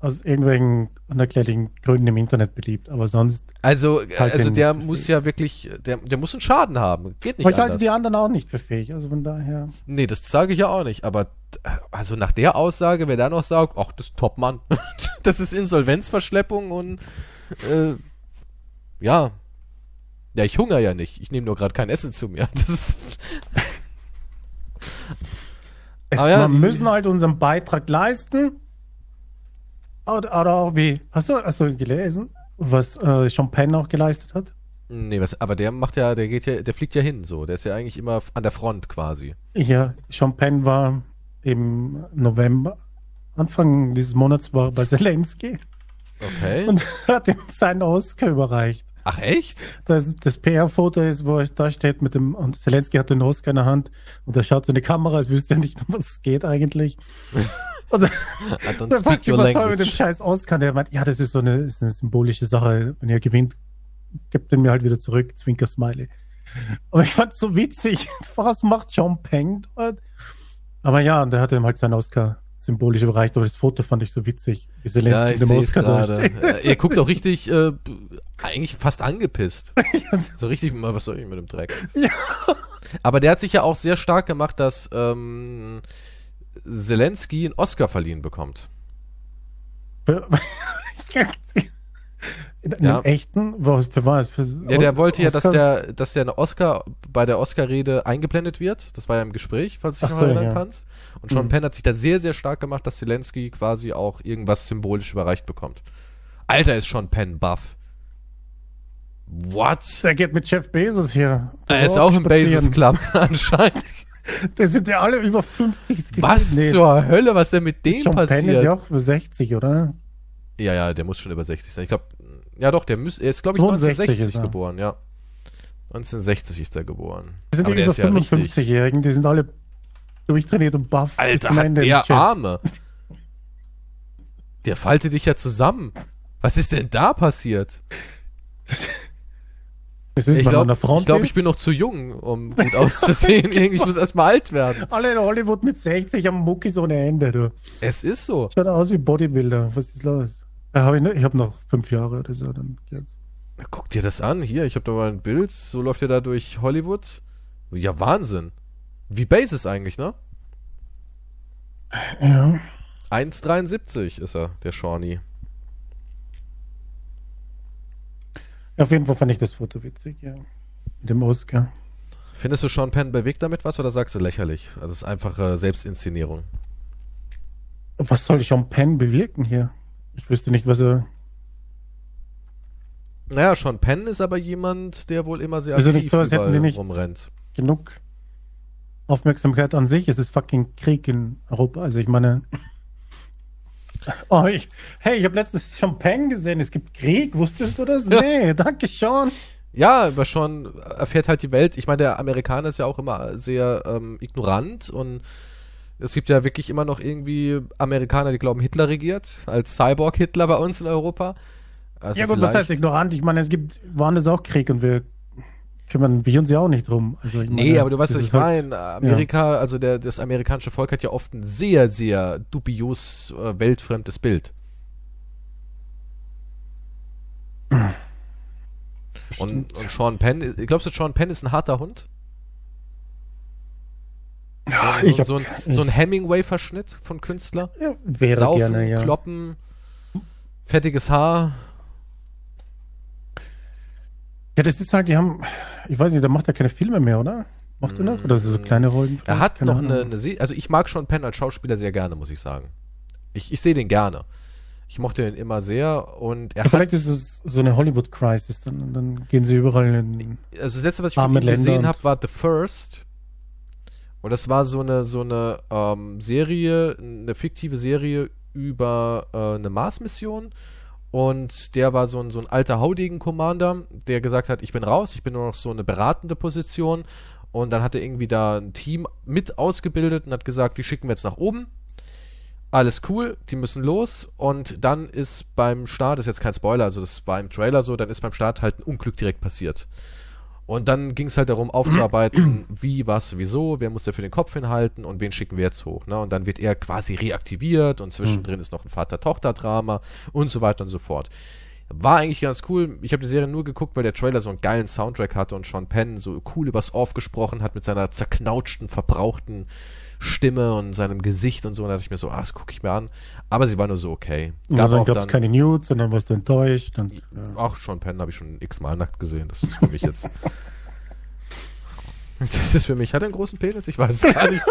aus irgendwelchen unerklärlichen Gründen im Internet beliebt, aber sonst. Also, halt also der muss ja wirklich, der, der muss einen Schaden haben. Geht nicht aber ich halte die anderen auch nicht für fähig, also von daher. Nee, das sage ich ja auch nicht, aber also nach der Aussage, wer da noch sagt, ach, das ist Top-Mann. <laughs> das ist Insolvenzverschleppung und äh, ja. Ja, ich hungere ja nicht. Ich nehme nur gerade kein Essen zu mir. <laughs> Das ist. es, ja, wir müssen halt unseren Beitrag leisten oder, oder wie? Hast du, hast du gelesen, was äh, Champagne auch geleistet hat? Nee, was, aber der macht ja, der geht ja, der fliegt ja hin so. Der ist ja eigentlich immer an der Front quasi. Ja, Champagne war im November, Anfang dieses Monats war bei Zelensky. Okay. Und <laughs> hat ihm seinen Oscar überreicht. Ach echt? Das, das PR-Foto ist, wo er da steht mit dem, und Zelensky hat den Oscar in der Hand und er schaut so in die Kamera, als wüsste er nicht, um was es geht eigentlich. <laughs> Und dann, <laughs> I don't dann speak your was language. mit dem scheiß Oscar, der meint, ja, das ist so eine, ist eine symbolische Sache. Wenn ihr gewinnt, gibt den mir halt wieder zurück, Zwinker Smiley. Aber ich fand's so witzig. <laughs> Was macht John Peng dort? Aber ja, und der hat ihm halt seinen Oscar symbolisch überreicht, aber das Foto fand ich so witzig. Wie ja, ich sehe es gerade. Äh, er guckt auch <laughs> richtig, äh, eigentlich fast angepisst. so richtig, was soll ich mit dem Dreck? Ja. Aber der hat sich ja auch sehr stark gemacht, dass ähm, Zelensky einen Oscar verliehen bekommt. <laughs> In ja. echten? Für was? Für ja, der wollte Oscars? ja, dass der, dass der eine Oscar bei der Oscar-Rede eingeblendet wird. Das war ja im Gespräch, falls du dich noch erinnern ja. kannst. Und Sean mhm. Penn hat sich da sehr, sehr stark gemacht, dass Zelensky quasi auch irgendwas symbolisch überreicht bekommt. Alter, ist Sean Penn buff. What? Der geht mit Jeff Bezos hier. Er ist auch im Bezos Club <laughs> anscheinend. Die sind ja alle über 50. Was nee. zur Hölle, was denn mit dem Sean passiert? Penn ist ja auch über 60, oder? Ja, ja, der muss schon über 60 sein. Ich glaube, ja doch, der muss, er ist glaube ich 1960 geboren, ja. 1960 ist er geboren. Das sind Aber die über 55-Jährigen, die sind alle durchtrainiert und buff. Alter, hat der Arme. <laughs> Der faltet dich ja zusammen. Was ist denn da passiert? <laughs> Das ist ich glaube, ich, glaub, ich bin noch zu jung, um gut auszusehen. <laughs> ich muss erstmal alt werden. Alle in Hollywood mit 60 am Muckis ohne Ende, du. Es ist so. Schaut aus wie Bodybuilder. Was ist los? Ja, hab ich ne? ich habe noch fünf Jahre oder so. Dann jetzt. Guck dir das an. Hier, ich habe da mal ein Bild. So läuft er da durch Hollywood. Ja, Wahnsinn. Wie Basis eigentlich, ne? Ja. 1,73 ist er, der Shawnee. Auf jeden Fall fand ich das Foto witzig, ja. Mit dem Oscar. Findest du Sean Penn bewegt damit was oder sagst du lächerlich? Also es ist einfache Selbstinszenierung. Was soll Sean Penn bewirken hier? Ich wüsste nicht, was er. Naja, Sean Penn ist aber jemand, der wohl immer sehr also aktiv nicht so, als hätten die nicht rumrennt. Genug Aufmerksamkeit an sich. Es ist fucking Krieg in Europa. Also ich meine. <laughs> Oh, ich, hey, ich habe letztens Champagne gesehen. Es gibt Krieg. Wusstest du das? Ja. Nee, danke Sean. Ja, aber Sean erfährt halt die Welt. Ich meine, der Amerikaner ist ja auch immer sehr ähm, ignorant und es gibt ja wirklich immer noch irgendwie Amerikaner, die glauben, Hitler regiert, als Cyborg-Hitler bei uns in Europa. Also ja, gut, was heißt ignorant? Ich meine, es gibt woanders auch Krieg und wir kümmern wir uns ja auch nicht drum. Also nee, aber du weißt, was ich halt, meine. Amerika, ja. also der, das amerikanische Volk hat ja oft ein sehr, sehr dubios äh, weltfremdes Bild. Und, und Sean Penn, glaubst du, Sean Penn ist ein harter Hund? So, so, so, ein, so ein Hemingway-Verschnitt von Künstler. Ja, wäre Saufen, gerne, ja. kloppen, fettiges Haar. Ja, das ist halt, die haben, ich weiß nicht, da macht er keine Filme mehr, oder? Macht er noch? Oder so kleine Rollen? Er hat noch eine, eine Se also ich mag schon Penn als Schauspieler sehr gerne, muss ich sagen. Ich, ich sehe den gerne. Ich mochte ihn immer sehr und er ja, Vielleicht ist es so eine Hollywood-Crisis, dann, dann gehen sie überall in Also das letzte, was ich von ihm gesehen habe, war The First. Und das war so eine, so eine ähm, Serie, eine fiktive Serie über äh, eine Mars-Mission und der war so ein, so ein alter Haudegen-Commander, der gesagt hat, ich bin raus, ich bin nur noch so eine beratende Position. Und dann hat er irgendwie da ein Team mit ausgebildet und hat gesagt, die schicken wir jetzt nach oben. Alles cool, die müssen los. Und dann ist beim Start, das ist jetzt kein Spoiler, also das war im Trailer so, dann ist beim Start halt ein Unglück direkt passiert. Und dann ging es halt darum, aufzuarbeiten, <clears throat> wie, was, wieso, wer muss der für den Kopf hinhalten und wen schicken wir jetzt hoch. Ne? Und dann wird er quasi reaktiviert und zwischendrin mhm. ist noch ein Vater-Tochter-Drama und so weiter und so fort. War eigentlich ganz cool. Ich habe die Serie nur geguckt, weil der Trailer so einen geilen Soundtrack hatte und Sean Penn so cool übers Off gesprochen hat mit seiner zerknautschten, verbrauchten Stimme und seinem Gesicht und so. Und da dachte ich mir so, ah, das gucke ich mir an. Aber sie war nur so okay. Gab dann gab es keine Nudes, sondern warst du enttäuscht. Und, ja. Ach, Sean Penn habe ich schon x-mal nackt gesehen. Das ist für mich jetzt. <laughs> das ist für mich. Hat er einen großen Penis? Ich weiß es gar nicht.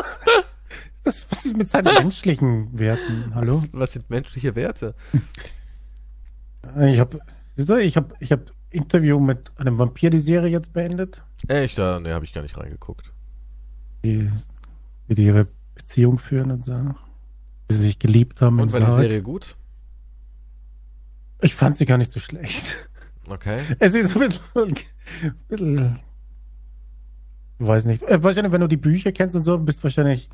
<laughs> das, was ist mit seinen menschlichen Werten? Hallo? Was, was sind menschliche Werte? Ich habe ich hab, ich hab Interview mit einem Vampir die Serie jetzt beendet. Echt? Ne, habe ich gar nicht reingeguckt. Die wie die ihre Beziehung führen und so. Wie sie sich geliebt haben. Und war die Serie gut? Ich fand sie gar nicht so schlecht. Okay. Es ist ein bisschen, ein bisschen ich weiß nicht. Äh, wahrscheinlich, wenn du die Bücher kennst und so, bist du wahrscheinlich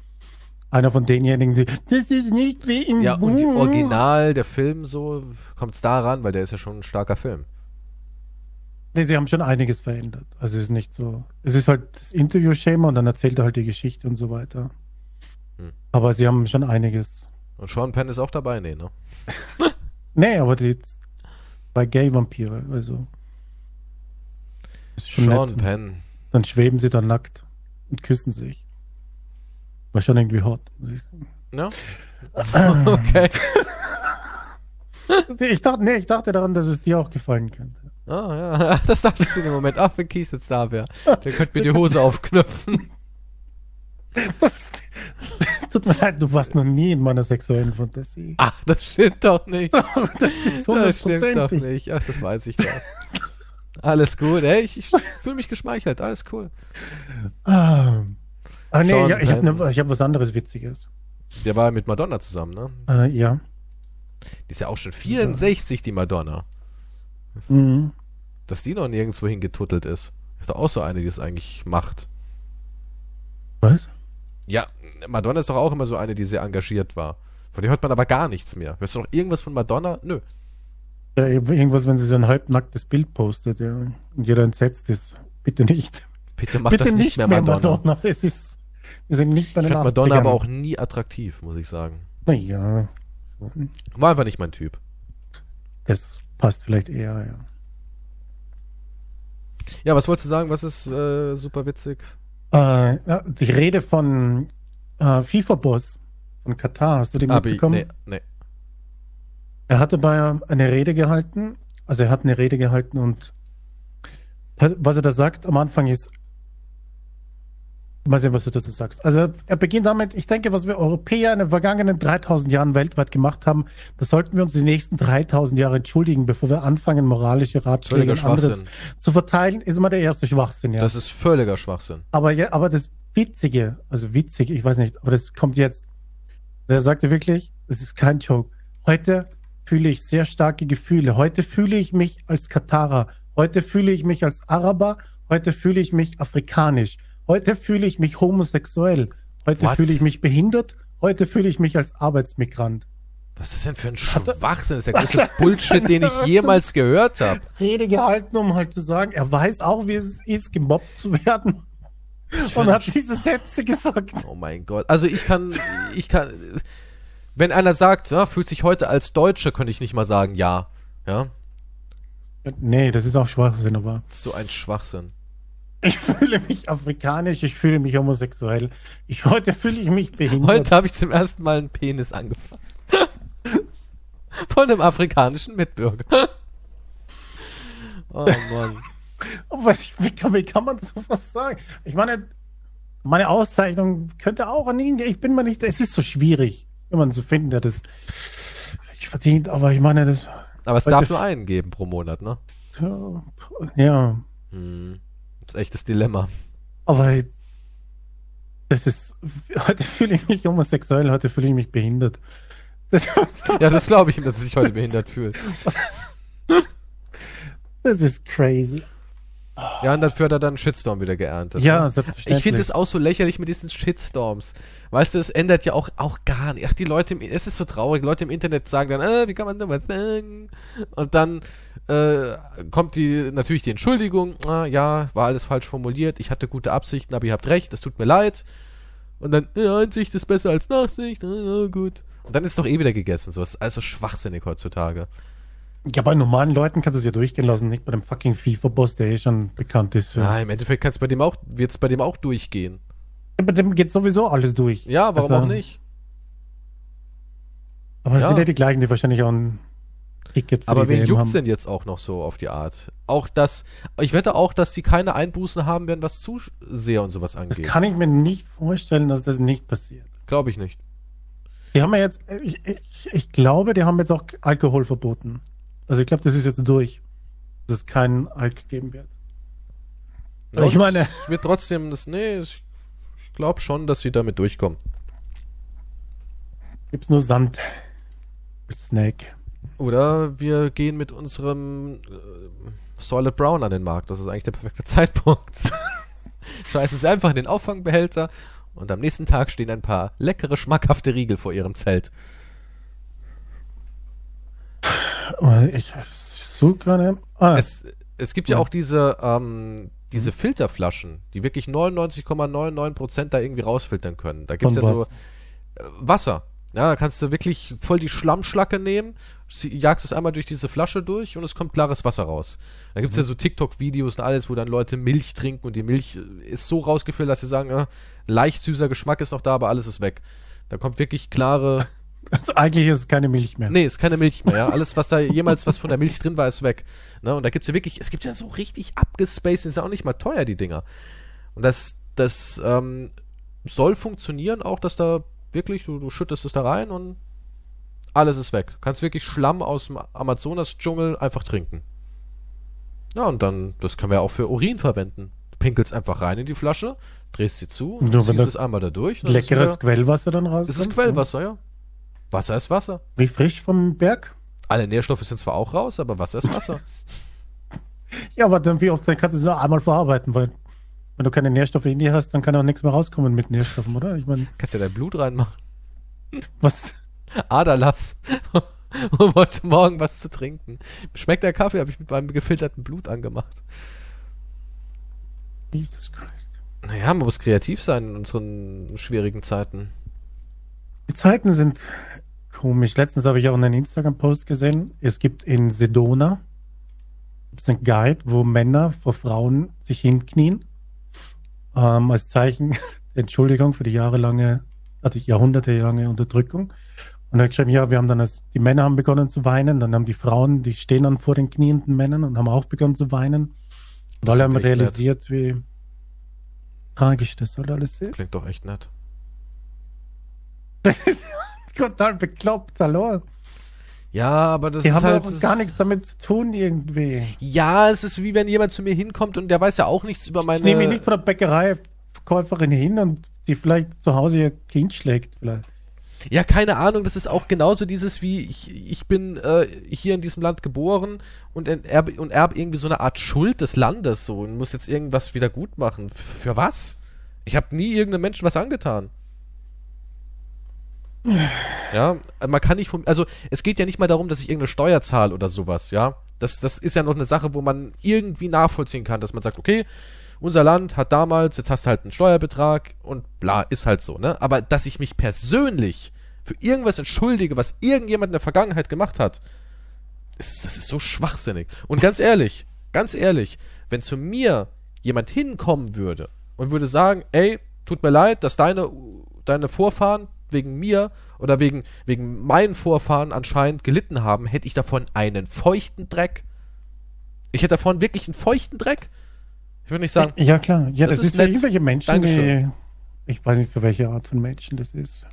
einer von denjenigen, die, das ist nicht wie im Ja, Buch. und die Original, der Film so, kommt es da ran, weil der ist ja schon ein starker Film. Nee, sie haben schon einiges verändert. Also es ist nicht so. Es ist halt das Interview-Schema und dann erzählt er halt die Geschichte und so weiter. Hm. Aber sie haben schon einiges Und Sean Penn ist auch dabei? Nee, ne? <laughs> nee, aber die bei Gay-Vampire, also. Ist schon Sean nett. Penn. Dann schweben sie da nackt und küssen sich. War schon irgendwie hot, muss ich sagen. Ja. <laughs> okay. <laughs> ich dachte, nee, ich dachte daran, dass es dir auch gefallen könnte. Ah, ja, das dachtest du im Moment. Ach, wenn Kies jetzt da wäre. Der könnte mir die Hose aufknöpfen. Das, <laughs> tut mir leid, du warst noch nie in meiner sexuellen Fantasie. Ach, das stimmt doch nicht. <laughs> das, das stimmt doch nicht. Ach, das weiß ich doch. Alles gut, ey, ich, ich fühle mich geschmeichelt, alles cool. Ah, ah nee, ja, ich habe ne, hab was anderes Witziges. Der war mit Madonna zusammen, ne? Äh, ja. Die ist ja auch schon 64, die Madonna. Mhm. Dass die noch nirgendwo hingetuttelt ist. Ist doch auch so eine, die es eigentlich macht. Was? Ja, Madonna ist doch auch immer so eine, die sehr engagiert war. Von der hört man aber gar nichts mehr. Hörst du noch irgendwas von Madonna? Nö. Ja, irgendwas, wenn sie so ein halbnacktes Bild postet, ja, und jeder entsetzt ist. Bitte nicht. Bitte mach Bitte das nicht, nicht mehr, Madonna. mehr Madonna. Es ist, wir sind nicht bei den Ich fand Madonna aber auch nie attraktiv, muss ich sagen. Naja. War einfach nicht mein Typ. Das passt vielleicht eher, ja. Ja, was wolltest du sagen? Was ist äh, super witzig? Äh, die Rede von äh, FIFA-Boss von Katar, hast du die Abi, mitbekommen? Nee, nee. Er hatte bei eine Rede gehalten, also er hat eine Rede gehalten und was er da sagt am Anfang ist, Mal sehen, was du dazu sagst. Also er beginnt damit, ich denke, was wir Europäer in den vergangenen 3000 Jahren weltweit gemacht haben, das sollten wir uns die nächsten 3000 Jahre entschuldigen, bevor wir anfangen, moralische Ratschläge andere zu verteilen, ist immer der erste Schwachsinn. Ja. Das ist völliger Schwachsinn. Aber, ja, aber das Witzige, also witzig, ich weiß nicht, aber das kommt jetzt. Der sagte wirklich, das ist kein Joke. Heute fühle ich sehr starke Gefühle. Heute fühle ich mich als Katarer. Heute fühle ich mich als Araber. Heute fühle ich mich afrikanisch. Heute fühle ich mich homosexuell. Heute fühle ich mich behindert. Heute fühle ich mich als Arbeitsmigrant. Was ist das denn für ein Schwachsinn? Das ist der <laughs> größte Bullshit, den ich jemals gehört habe. Rede gehalten, um halt zu sagen, er weiß auch, wie es ist, gemobbt zu werden. Und hat diese Sätze gesagt. Oh mein Gott. Also ich kann, ich kann, wenn einer sagt, ja, fühlt sich heute als Deutscher, könnte ich nicht mal sagen, ja. Ja. Nee, das ist auch Schwachsinn, aber. So ein Schwachsinn. Ich fühle mich afrikanisch, ich fühle mich homosexuell. Ich, heute fühle ich mich behindert. Heute habe ich zum ersten Mal einen Penis angefasst. <laughs> Von einem afrikanischen Mitbürger. <laughs> oh Mann. Aber wie kann, wie kann man sowas sagen? Ich meine, meine Auszeichnung könnte auch an ihn, ich bin mir nicht, es ist so schwierig, jemanden zu finden, der das verdient, aber ich meine, das. Aber es darf nur einen geben pro Monat, ne? Ja. Hm. Das ist echtes Dilemma. Aber das ist, heute fühle ich mich homosexuell, heute fühle ich mich behindert. Das <laughs> ja, das glaube ich ihm, dass er sich heute behindert fühlt. Das ist crazy. Ja, und dafür hat er dann einen Shitstorm wieder geerntet. Ja, ne? selbstverständlich. Ich finde es auch so lächerlich mit diesen Shitstorms. Weißt du, es ändert ja auch, auch gar nicht. Ach, die Leute, im, es ist so traurig. Leute im Internet sagen dann, äh, wie kann man da was sagen? Und dann äh, kommt die natürlich die Entschuldigung. Ah, ja, war alles falsch formuliert. Ich hatte gute Absichten, aber ihr habt recht. Es tut mir leid. Und dann, ja, Einsicht ist besser als Nachsicht. Ah, ja, gut. Und dann ist doch eh wieder gegessen. So, ist also schwachsinnig heutzutage. Ja, bei normalen Leuten kannst du es ja durchgehen lassen, nicht bei dem fucking FIFA-Boss, der eh schon bekannt ist. Für ja, im Endeffekt kannst bei dem auch, wird es bei dem auch durchgehen. Ja, bei dem geht sowieso alles durch. Ja, warum also, auch nicht? Aber es ja. sind ja die gleichen, die wahrscheinlich auch ein Ticket für Aber wen juckt's denn jetzt auch noch so auf die Art? Auch das, ich wette auch, dass die keine Einbußen haben werden, was Zuseher und sowas angeht. Das kann ich mir nicht vorstellen, dass das nicht passiert. Glaube ich nicht. Die haben ja jetzt, ich, ich, ich glaube, die haben jetzt auch Alkohol verboten. Also ich glaube, das ist jetzt durch, dass es keinen Alk geben wird. Ja, ich meine. Wird trotzdem das, nee, ich glaube schon, dass sie damit durchkommen. Gibt's nur Sand. Mit Snake. Oder wir gehen mit unserem äh, Solid Brown an den Markt. Das ist eigentlich der perfekte <laughs> Zeitpunkt. <laughs> Scheißen sie einfach in den Auffangbehälter und am nächsten Tag stehen ein paar leckere, schmackhafte Riegel vor ihrem Zelt. Ich suche gerade. Ah. Es, es gibt ja, ja auch diese, ähm, diese mhm. Filterflaschen, die wirklich 99,99% da irgendwie rausfiltern können. Da gibt es ja was? so äh, Wasser. Ja, da kannst du wirklich voll die Schlammschlacke nehmen, jagst es einmal durch diese Flasche durch und es kommt klares Wasser raus. Da gibt's mhm. ja so TikTok-Videos und alles, wo dann Leute Milch trinken und die Milch ist so rausgefüllt, dass sie sagen, äh, leicht süßer Geschmack ist noch da, aber alles ist weg. Da kommt wirklich klare. <laughs> Also eigentlich ist es keine Milch mehr. Nee, ist keine Milch mehr, ja. Alles, was da jemals was von der Milch drin war, ist weg. Ne? Und da gibt's ja wirklich, es gibt ja so richtig abgespaced, ist ja auch nicht mal teuer, die Dinger. Und das, das ähm, soll funktionieren, auch dass da wirklich, du, du schüttest es da rein und alles ist weg. Du kannst wirklich Schlamm aus dem Amazonas-Dschungel einfach trinken. Ja, und dann, das können wir auch für Urin verwenden. Du pinkelst einfach rein in die Flasche, drehst sie zu und ziehst es einmal da durch. Leckeres Quellwasser dann raus. Das ist Quellwasser, ja. Wasser ist Wasser. Wie frisch vom Berg? Alle Nährstoffe sind zwar auch raus, aber Wasser ist Wasser. <laughs> ja, aber dann wie oft dann kannst du es noch einmal verarbeiten, weil wenn du keine Nährstoffe in dir hast, dann kann auch nichts mehr rauskommen mit Nährstoffen, oder? Ich meine. Kannst ja dein Blut reinmachen. Was? Aderlass. <laughs> und wollte morgen was zu trinken. Schmeckt der Kaffee, habe ich mit meinem gefilterten Blut angemacht. Jesus Christ. Naja, man muss kreativ sein in unseren schwierigen Zeiten. Die Zeiten sind komisch. Letztens habe ich auch einen Instagram-Post gesehen. Es gibt in Sedona gibt's einen Guide, wo Männer vor Frauen sich hinknien ähm, als Zeichen <laughs> Entschuldigung für die jahrelange, also jahrhundertelange Unterdrückung. Und hat geschrieben, ja, wir haben dann, als die Männer haben begonnen zu weinen, dann haben die Frauen, die stehen dann vor den knienden Männern und haben auch begonnen zu weinen. Und alle haben realisiert, nett. wie tragisch das halt alles ist. Klingt doch echt nett. Das <laughs> ist total bekloppt, hallo. Ja, aber das die ist haben halt auch gar nichts damit zu tun irgendwie. Ja, es ist wie wenn jemand zu mir hinkommt und der weiß ja auch nichts über meine. Ich nehme mich nicht von der Bäckereiverkäuferin hin und die vielleicht zu Hause ihr Kind schlägt vielleicht. Ja, keine Ahnung, das ist auch genauso dieses wie ich, ich bin äh, hier in diesem Land geboren und erbe und erb irgendwie so eine Art Schuld des Landes so und muss jetzt irgendwas wieder gut machen. Für was? Ich habe nie irgendeinem Menschen was angetan. Ja, man kann nicht vom, also es geht ja nicht mal darum, dass ich irgendeine Steuer zahle oder sowas, ja. Das, das ist ja noch eine Sache, wo man irgendwie nachvollziehen kann, dass man sagt, okay, unser Land hat damals, jetzt hast du halt einen Steuerbetrag und bla, ist halt so, ne? Aber dass ich mich persönlich für irgendwas entschuldige, was irgendjemand in der Vergangenheit gemacht hat, ist, das ist so schwachsinnig. Und ganz ehrlich, ganz ehrlich, wenn zu mir jemand hinkommen würde und würde sagen, ey, tut mir leid, dass deine, deine Vorfahren wegen mir oder wegen, wegen meinen Vorfahren anscheinend gelitten haben, hätte ich davon einen feuchten Dreck. Ich hätte davon wirklich einen feuchten Dreck. Ich würde nicht sagen. Ja, klar. Ja, das, das ist, ist für irgendwelche Menschen. Dankeschön. Die, ich weiß nicht, für welche Art von Menschen das ist.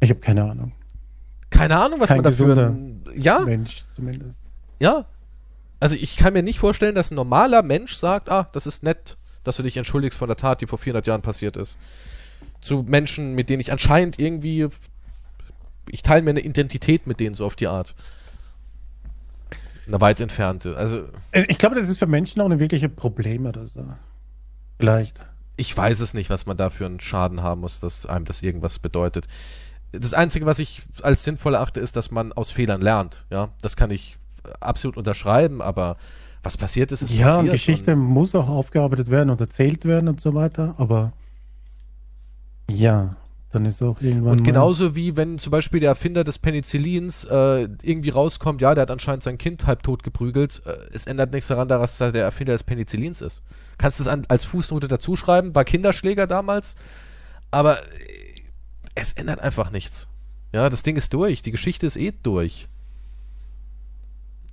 Ich habe keine Ahnung. Keine Ahnung, was Kein man dafür. Ja. Mensch zumindest. Ja. Also ich kann mir nicht vorstellen, dass ein normaler Mensch sagt, ah, das ist nett, dass du dich entschuldigst von der Tat, die vor 400 Jahren passiert ist zu Menschen, mit denen ich anscheinend irgendwie, ich teile mir eine Identität mit denen so auf die Art. Eine weit entfernte. Also. Äh, ich glaube, das ist für Menschen auch ein wirkliches Problem oder so. Vielleicht. Ich weiß es nicht, was man da für einen Schaden haben muss, dass einem das irgendwas bedeutet. Das Einzige, was ich als sinnvoll erachte, ist, dass man aus Fehlern lernt. Ja, das kann ich absolut unterschreiben, aber was passiert ist, ist ja, passiert. Ja, Geschichte muss auch aufgearbeitet werden und erzählt werden und so weiter, aber ja, dann ist auch irgendwann. Und genauso wie wenn zum Beispiel der Erfinder des Penicillins äh, irgendwie rauskommt, ja, der hat anscheinend sein Kind halb tot geprügelt. Äh, es ändert nichts daran, dass er der Erfinder des Penicillins ist. Kannst du es als Fußnote dazuschreiben, war Kinderschläger damals, aber äh, es ändert einfach nichts. Ja, das Ding ist durch, die Geschichte ist eh durch.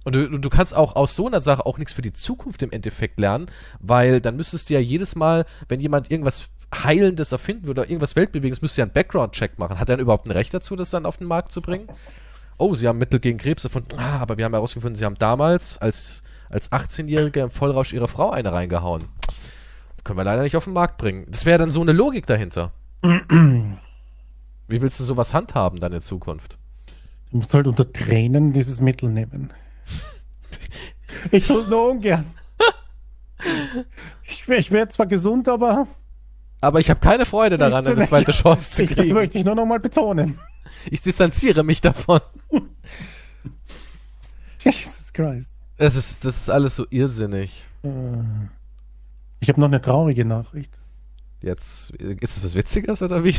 Und du, du kannst auch aus so einer Sache auch nichts für die Zukunft im Endeffekt lernen, weil dann müsstest du ja jedes Mal, wenn jemand irgendwas Heilendes erfinden würde oder irgendwas Weltbewegendes, müsste ja einen Background-Check machen. Hat er denn überhaupt ein Recht dazu, das dann auf den Markt zu bringen? Oh, sie haben Mittel gegen Krebs erfunden. Ah, aber wir haben herausgefunden, sie haben damals als, als 18-Jährige im Vollrausch ihre Frau eine reingehauen. Können wir leider nicht auf den Markt bringen. Das wäre dann so eine Logik dahinter. Wie willst du sowas handhaben dann in Zukunft? Du musst halt unter Tränen dieses Mittel nehmen. <laughs> ich es nur ungern. Ich, ich wäre zwar gesund, aber aber ich habe keine Freude daran, eine zweite Chance zu <laughs> kriegen. Das möchte ich nur nochmal betonen. Ich distanziere mich davon. <laughs> Jesus Christ. Es ist, das ist alles so irrsinnig. Äh, ich habe noch eine traurige Nachricht. Jetzt, ist es was Witziges oder wie?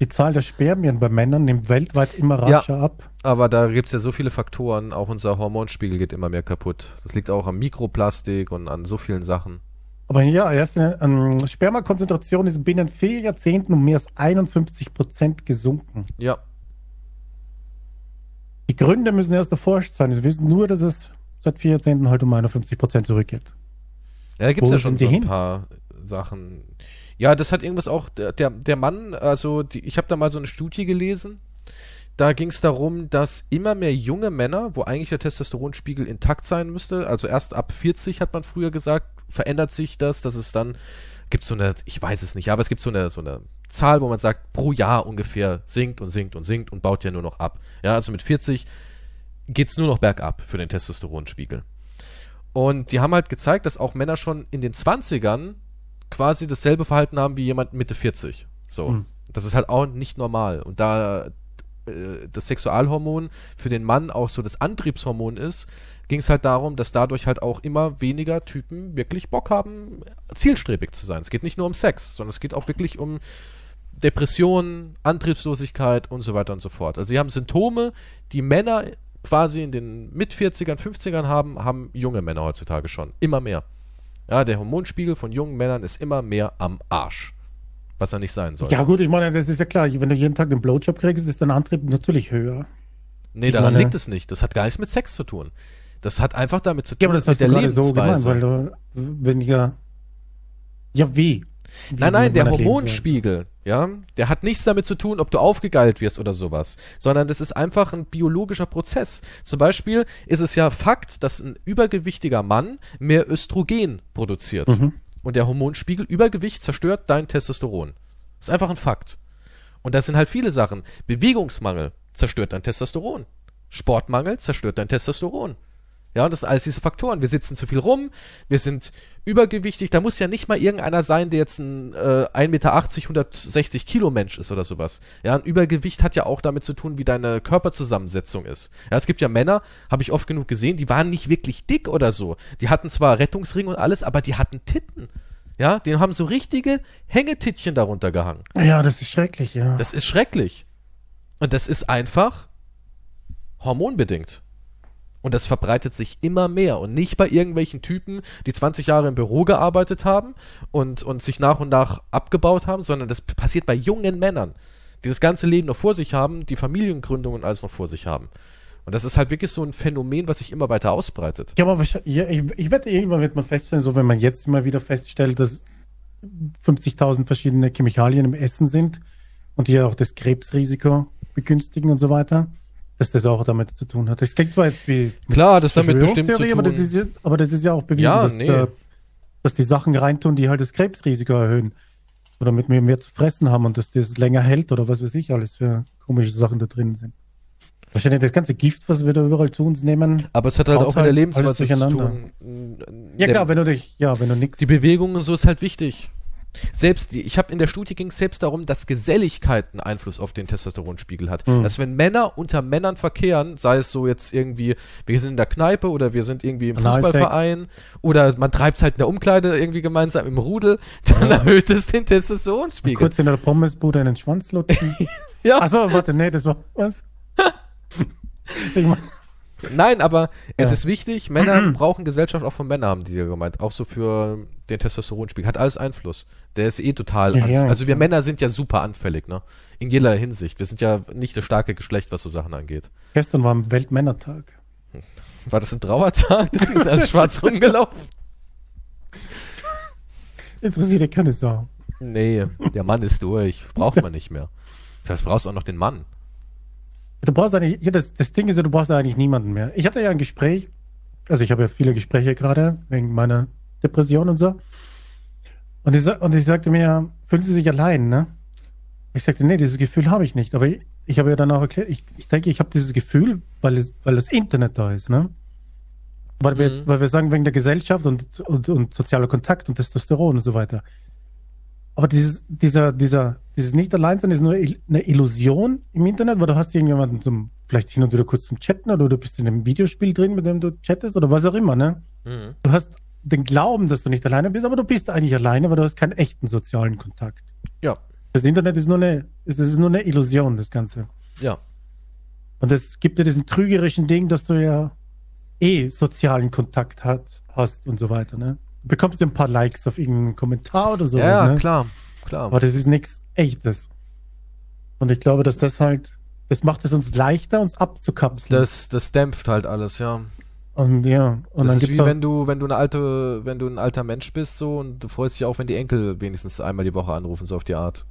Die Zahl der Spermien bei Männern nimmt weltweit immer rascher ja, ab. Aber da gibt es ja so viele Faktoren. Auch unser Hormonspiegel geht immer mehr kaputt. Das liegt auch am Mikroplastik und an so vielen Sachen. Aber ja, erst eine ähm, Spermakonzentration ist binnen vier Jahrzehnten um mehr als 51 Prozent gesunken. Ja. Die Gründe müssen erst erforscht sein. Wir wissen nur, dass es seit vier Jahrzehnten halt um 51 Prozent zurückgeht. Ja, da gibt es ja schon so ein hin? paar Sachen. Ja, das hat irgendwas auch, der, der Mann, also die, ich habe da mal so eine Studie gelesen, da ging es darum, dass immer mehr junge Männer, wo eigentlich der Testosteronspiegel intakt sein müsste, also erst ab 40 hat man früher gesagt, verändert sich das, dass es dann gibt so eine, ich weiß es nicht, aber es gibt so eine so eine Zahl, wo man sagt, pro Jahr ungefähr sinkt und sinkt und sinkt und baut ja nur noch ab. Ja, also mit 40 geht's nur noch bergab für den Testosteronspiegel. Und die haben halt gezeigt, dass auch Männer schon in den 20ern quasi dasselbe Verhalten haben wie jemand Mitte 40. So. Mhm. Das ist halt auch nicht normal. Und da äh, das Sexualhormon für den Mann auch so das Antriebshormon ist, ging es halt darum, dass dadurch halt auch immer weniger Typen wirklich Bock haben, zielstrebig zu sein. Es geht nicht nur um Sex, sondern es geht auch wirklich um Depressionen, Antriebslosigkeit und so weiter und so fort. Also sie haben Symptome, die Männer quasi in den Mit-40ern, 50ern haben, haben junge Männer heutzutage schon. Immer mehr. Ja, der Hormonspiegel von jungen Männern ist immer mehr am Arsch. Was er nicht sein soll. Ja, gut, ich meine, das ist ja klar. Wenn du jeden Tag einen Blowjob kriegst, ist dein Antrieb natürlich höher. Nee, ich daran meine, liegt es nicht. Das hat gar nichts mit Sex zu tun. Das hat einfach damit zu tun, ja, aber das mit der Lebensweise. So gemeint, weil du weniger. Ja, wie? Nein, nein, der Hormonspiegel, ja, der hat nichts damit zu tun, ob du aufgegeilt wirst oder sowas, sondern das ist einfach ein biologischer Prozess. Zum Beispiel ist es ja Fakt, dass ein übergewichtiger Mann mehr Östrogen produziert. Mhm. Und der Hormonspiegel Übergewicht zerstört dein Testosteron. Das ist einfach ein Fakt. Und das sind halt viele Sachen. Bewegungsmangel zerstört dein Testosteron. Sportmangel zerstört dein Testosteron. Ja, das sind alles diese Faktoren. Wir sitzen zu viel rum, wir sind übergewichtig. Da muss ja nicht mal irgendeiner sein, der jetzt ein äh, 1,80 Meter, 160 Kilo Mensch ist oder sowas. Ja, ein Übergewicht hat ja auch damit zu tun, wie deine Körperzusammensetzung ist. Ja, es gibt ja Männer, habe ich oft genug gesehen, die waren nicht wirklich dick oder so. Die hatten zwar Rettungsring und alles, aber die hatten Titten. Ja, die haben so richtige Hängetittchen darunter gehangen. Ja, das ist schrecklich, ja. Das ist schrecklich. Und das ist einfach hormonbedingt. Und das verbreitet sich immer mehr und nicht bei irgendwelchen Typen, die 20 Jahre im Büro gearbeitet haben und, und sich nach und nach abgebaut haben, sondern das passiert bei jungen Männern, die das ganze Leben noch vor sich haben, die Familiengründung und alles noch vor sich haben. Und das ist halt wirklich so ein Phänomen, was sich immer weiter ausbreitet. Ja, aber ich, ich, ich wette, irgendwann wird man feststellen, so wenn man jetzt immer wieder feststellt, dass 50.000 verschiedene Chemikalien im Essen sind und die ja auch das Krebsrisiko begünstigen und so weiter, dass das auch damit zu tun hat. Das klingt zwar jetzt wie. Klar, das damit bestimmt zu tun. Aber das, ist ja, aber das ist ja auch bewiesen, ja, dass, nee. da, dass die Sachen reintun, die halt das Krebsrisiko erhöhen. Oder mit mir mehr zu fressen haben und dass das länger hält oder was weiß ich alles für komische Sachen da drin sind. Wahrscheinlich das ganze Gift, was wir da überall zu uns nehmen. Aber es hat halt auch mit der Lebensweise zu tun. Ja klar, wenn du dich, ja, wenn du nichts. Die Bewegung und so ist halt wichtig. Selbst die, ich habe in der Studie ging es selbst darum, dass Geselligkeit einen Einfluss auf den Testosteronspiegel hat. Mhm. Dass wenn Männer unter Männern verkehren, sei es so jetzt irgendwie, wir sind in der Kneipe oder wir sind irgendwie im Fußballverein oder man treibt es halt in der Umkleide irgendwie gemeinsam im Rudel, dann ja. erhöht es den Testosteronspiegel. kurz in der Pommesbude in den Schwanz lutschen. <laughs> ja. Achso, warte, nee, das war was? <laughs> ich mein, Nein, aber es ist wichtig, Männer brauchen Gesellschaft auch von Männern, haben die ja gemeint. Auch so für den Testosteronspiegel. Hat alles Einfluss. Der ist eh total ja, ja, Also wir ja. Männer sind ja super anfällig, ne? In jeder Hinsicht. Wir sind ja nicht das starke Geschlecht, was so Sachen angeht. Gestern war Weltmännertag. War das ein Trauertag? <laughs> Deswegen ist alles schwarz rumgelaufen. Interessiert dir keine Sau. Nee, der Mann ist durch. Braucht man nicht mehr. Das brauchst du auch noch den Mann. Du brauchst eigentlich, das, das Ding ist ja, du brauchst eigentlich niemanden mehr. Ich hatte ja ein Gespräch, also ich habe ja viele Gespräche gerade wegen meiner Depression und so. Und ich, und ich sagte mir, fühlen Sie sich allein, ne? Ich sagte, nee, dieses Gefühl habe ich nicht. Aber ich, ich habe ja dann auch erklärt, ich, ich denke, ich habe dieses Gefühl, weil, es, weil das Internet da ist, ne? Weil wir, mhm. weil wir sagen, wegen der Gesellschaft und, und, und sozialer Kontakt und Testosteron und so weiter. Aber dieses, dieser, dieser, dieses nicht allein sein ist nur eine Illusion im Internet, weil du hast irgendjemanden zum, vielleicht hin und wieder kurz zum Chatten oder du bist in einem Videospiel drin, mit dem du chattest oder was auch immer, ne? Mhm. Du hast den Glauben, dass du nicht alleine bist, aber du bist eigentlich alleine, weil du hast keinen echten sozialen Kontakt. Ja. Das Internet ist nur eine, das ist nur eine Illusion, das Ganze. Ja. Und es gibt ja diesen trügerischen Ding, dass du ja eh sozialen Kontakt hat, hast und so weiter, ne? Du bekommst ein paar Likes auf irgendeinen Kommentar oder so. Ja, ne? klar, klar. Aber das ist nichts echtes. Und ich glaube, dass das halt, das macht es uns leichter, uns abzukapseln. Das, das dämpft halt alles, ja. Und ja, und das dann ist wie wenn du, wenn du eine alte, wenn du ein alter Mensch bist so und du freust dich auch, wenn die Enkel wenigstens einmal die Woche anrufen, so auf die Art.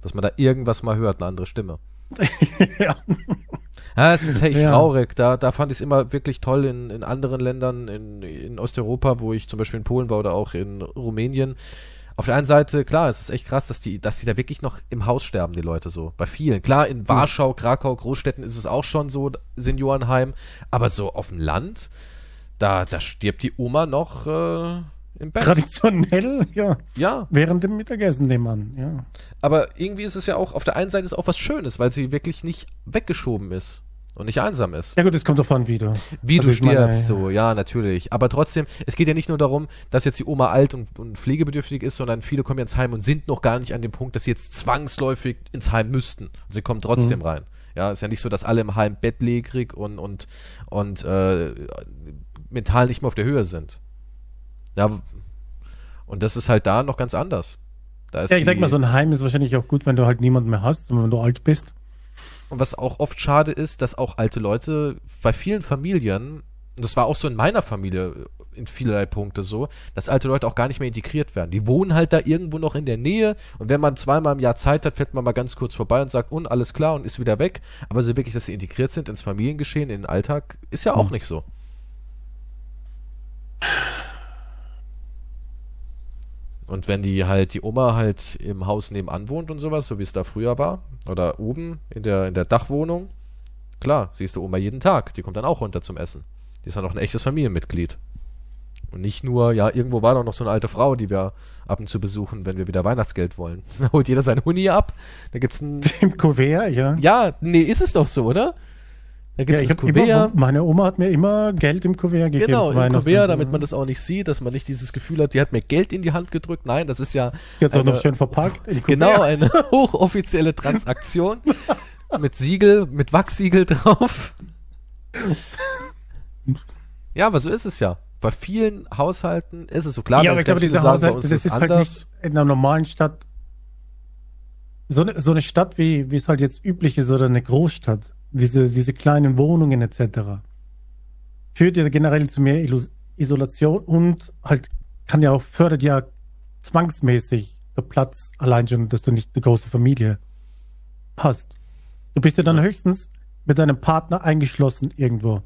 Dass man da irgendwas mal hört, eine andere Stimme. ja. <laughs> <laughs> Ja, es ist echt Ja. traurig. Da, da fand ich es immer wirklich toll in, in anderen Ländern, in, in Osteuropa, wo ich zum Beispiel in Polen war oder auch in Rumänien. Auf der einen Seite, klar, es ist echt krass, dass die, dass die da wirklich noch im Haus sterben, die Leute so. Bei vielen. Klar, in Warschau, Krakau, Großstädten ist es auch schon so, Seniorenheim. Aber so auf dem Land, da, da stirbt die Oma noch äh, im Bett. traditionell, ja, Ja, während dem Mittagessen dem Mann, ja. aber irgendwie ist es ja auch, auf der einen Seite ist auch was Schönes, weil sie wirklich nicht weggeschoben ist und nicht einsam ist. Ja gut, es kommt davon wieder. Wie Also du ich meine, stirbst, so, ja, natürlich. Aber trotzdem, es geht ja nicht nur darum, dass jetzt die Oma alt und, und pflegebedürftig ist, sondern viele kommen jetzt heim und sind noch gar nicht an dem Punkt, dass sie jetzt zwangsläufig ins Heim müssten. Sie kommen trotzdem Mhm. rein. Ja, ist ja nicht so, dass alle im Heim bettlägerig und, und, und äh, mental nicht mehr auf der Höhe sind. Ja, und das ist halt da noch ganz anders. Ja, ich denke mal, so ein Heim ist wahrscheinlich auch gut, wenn du halt niemanden mehr hast und wenn du alt bist. Und was auch oft schade ist, dass auch alte Leute bei vielen Familien, und das war auch so in meiner Familie in vielerlei Punkte so, dass alte Leute auch gar nicht mehr integriert werden. Die wohnen halt da irgendwo noch in der Nähe und wenn man zweimal im Jahr Zeit hat, fährt man mal ganz kurz vorbei und sagt, und alles klar und ist wieder weg. Aber so wirklich, dass sie integriert sind ins Familiengeschehen, in den Alltag, ist ja auch Hm. nicht so. Und wenn die halt, die Oma halt im Haus nebenan wohnt und sowas, so wie es da früher war, oder oben in der, in der Dachwohnung, klar, siehst du Oma jeden Tag, die kommt dann auch runter zum Essen. Die ist dann auch ein echtes Familienmitglied. Und nicht nur, ja, irgendwo war doch noch so eine alte Frau, die wir ab und zu besuchen, wenn wir wieder Weihnachtsgeld wollen. <laughs> Da holt jeder seine Huni ab, da gibt's ein, <laughs> Im Kuvert, ja. ja, nee, ist es doch so, oder? Da Ja, ich das hab immer, Kuvert. meine Oma hat mir immer Geld im Kuvert gegeben. Genau, im Kuvert, damit man das auch nicht sieht, dass man nicht dieses Gefühl hat, die hat mir Geld in die Hand gedrückt. Nein, das ist ja Jetzt auch eine- noch schön verpackt. Kuvert. genau eine <laughs> hochoffizielle Transaktion <laughs> mit Siegel, mit Wachsiegel drauf. Ja, aber so ist es ja. Bei vielen Haushalten ist es so klar. ja, aber ich glaube, diese Haushalte, das ist ist halt nicht in einer normalen Stadt. So eine, so eine Stadt, wie, wie es halt jetzt üblich ist, oder eine Großstadt, diese, diese kleinen Wohnungen etc., führt ja generell zu mehr Isolation und halt kann ja auch, fördert ja zwangsmäßig der Platz allein schon, dass du nicht eine große Familie hast. Du bist ja dann höchstens mit deinem Partner eingeschlossen irgendwo.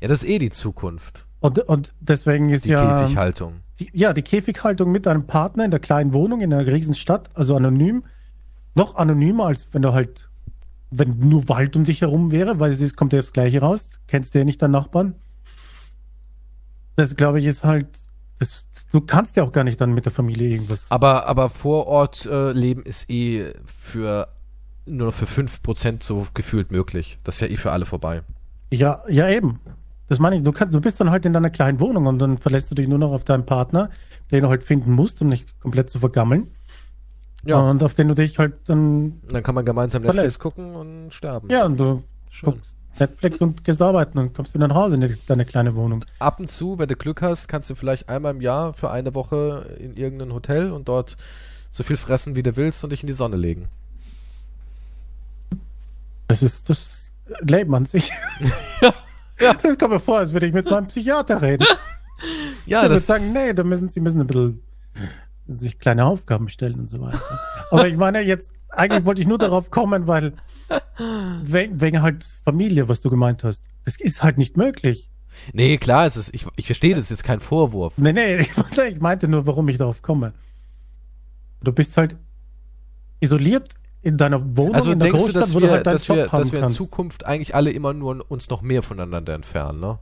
Ja, das ist eh die Zukunft. Und, und deswegen ist Die ja. Käfighaltung. Die, ja, die Käfighaltung mit deinem Partner in der kleinen Wohnung in einer riesen Stadt, also anonym, noch anonymer, als wenn du halt, wenn nur Wald um dich herum wäre, weil es kommt ja das Gleiche raus, kennst du ja nicht deinen Nachbarn. Das, glaube ich, ist halt, das, du kannst ja auch gar nicht dann mit der Familie irgendwas. Aber, aber vor Ort äh, leben ist eh für nur noch für 5% so gefühlt möglich. Das ist ja eh für alle vorbei. Ja, ja eben. Das meine ich, du kannst, du bist dann halt in deiner kleinen Wohnung und dann verlässt du dich nur noch auf deinen Partner, den du halt finden musst, um nicht komplett zu vergammeln. Ja. Und auf den du dich halt dann, Dann kann man gemeinsam Netflix Verlässt. gucken und sterben. ja, und du Schön. guckst Netflix und gehst arbeiten und kommst wieder nach Hause in deine kleine Wohnung. Ab und zu, wenn du Glück hast, kannst du vielleicht einmal im Jahr für eine Woche in irgendein Hotel und dort so viel fressen, wie du willst und dich in die Sonne legen. Das ist das Leben an sich. <laughs> Ja. Das kommt mir vor, als würde ich mit meinem Psychiater reden. Ja, ich würde das sagen, nee, da müssen sie müssen ein bisschen sich kleine Aufgaben stellen und so weiter. Aber ich meine jetzt, eigentlich wollte ich nur darauf kommen, weil wegen, wegen halt Familie, was du gemeint hast. Das ist halt nicht möglich. Nee, klar, es ist, ich, ich verstehe, das ist jetzt kein Vorwurf. Nee, nee, <laughs> ich, meinte- nur, warum ich darauf komme. Du bist halt isoliert in deiner Wohnung Also in der denkst du, Großstadt, dass wo du wir, halt deinen dass Job wir, dass wir in kannst. Zukunft eigentlich alle immer nur uns noch mehr voneinander entfernen, ne?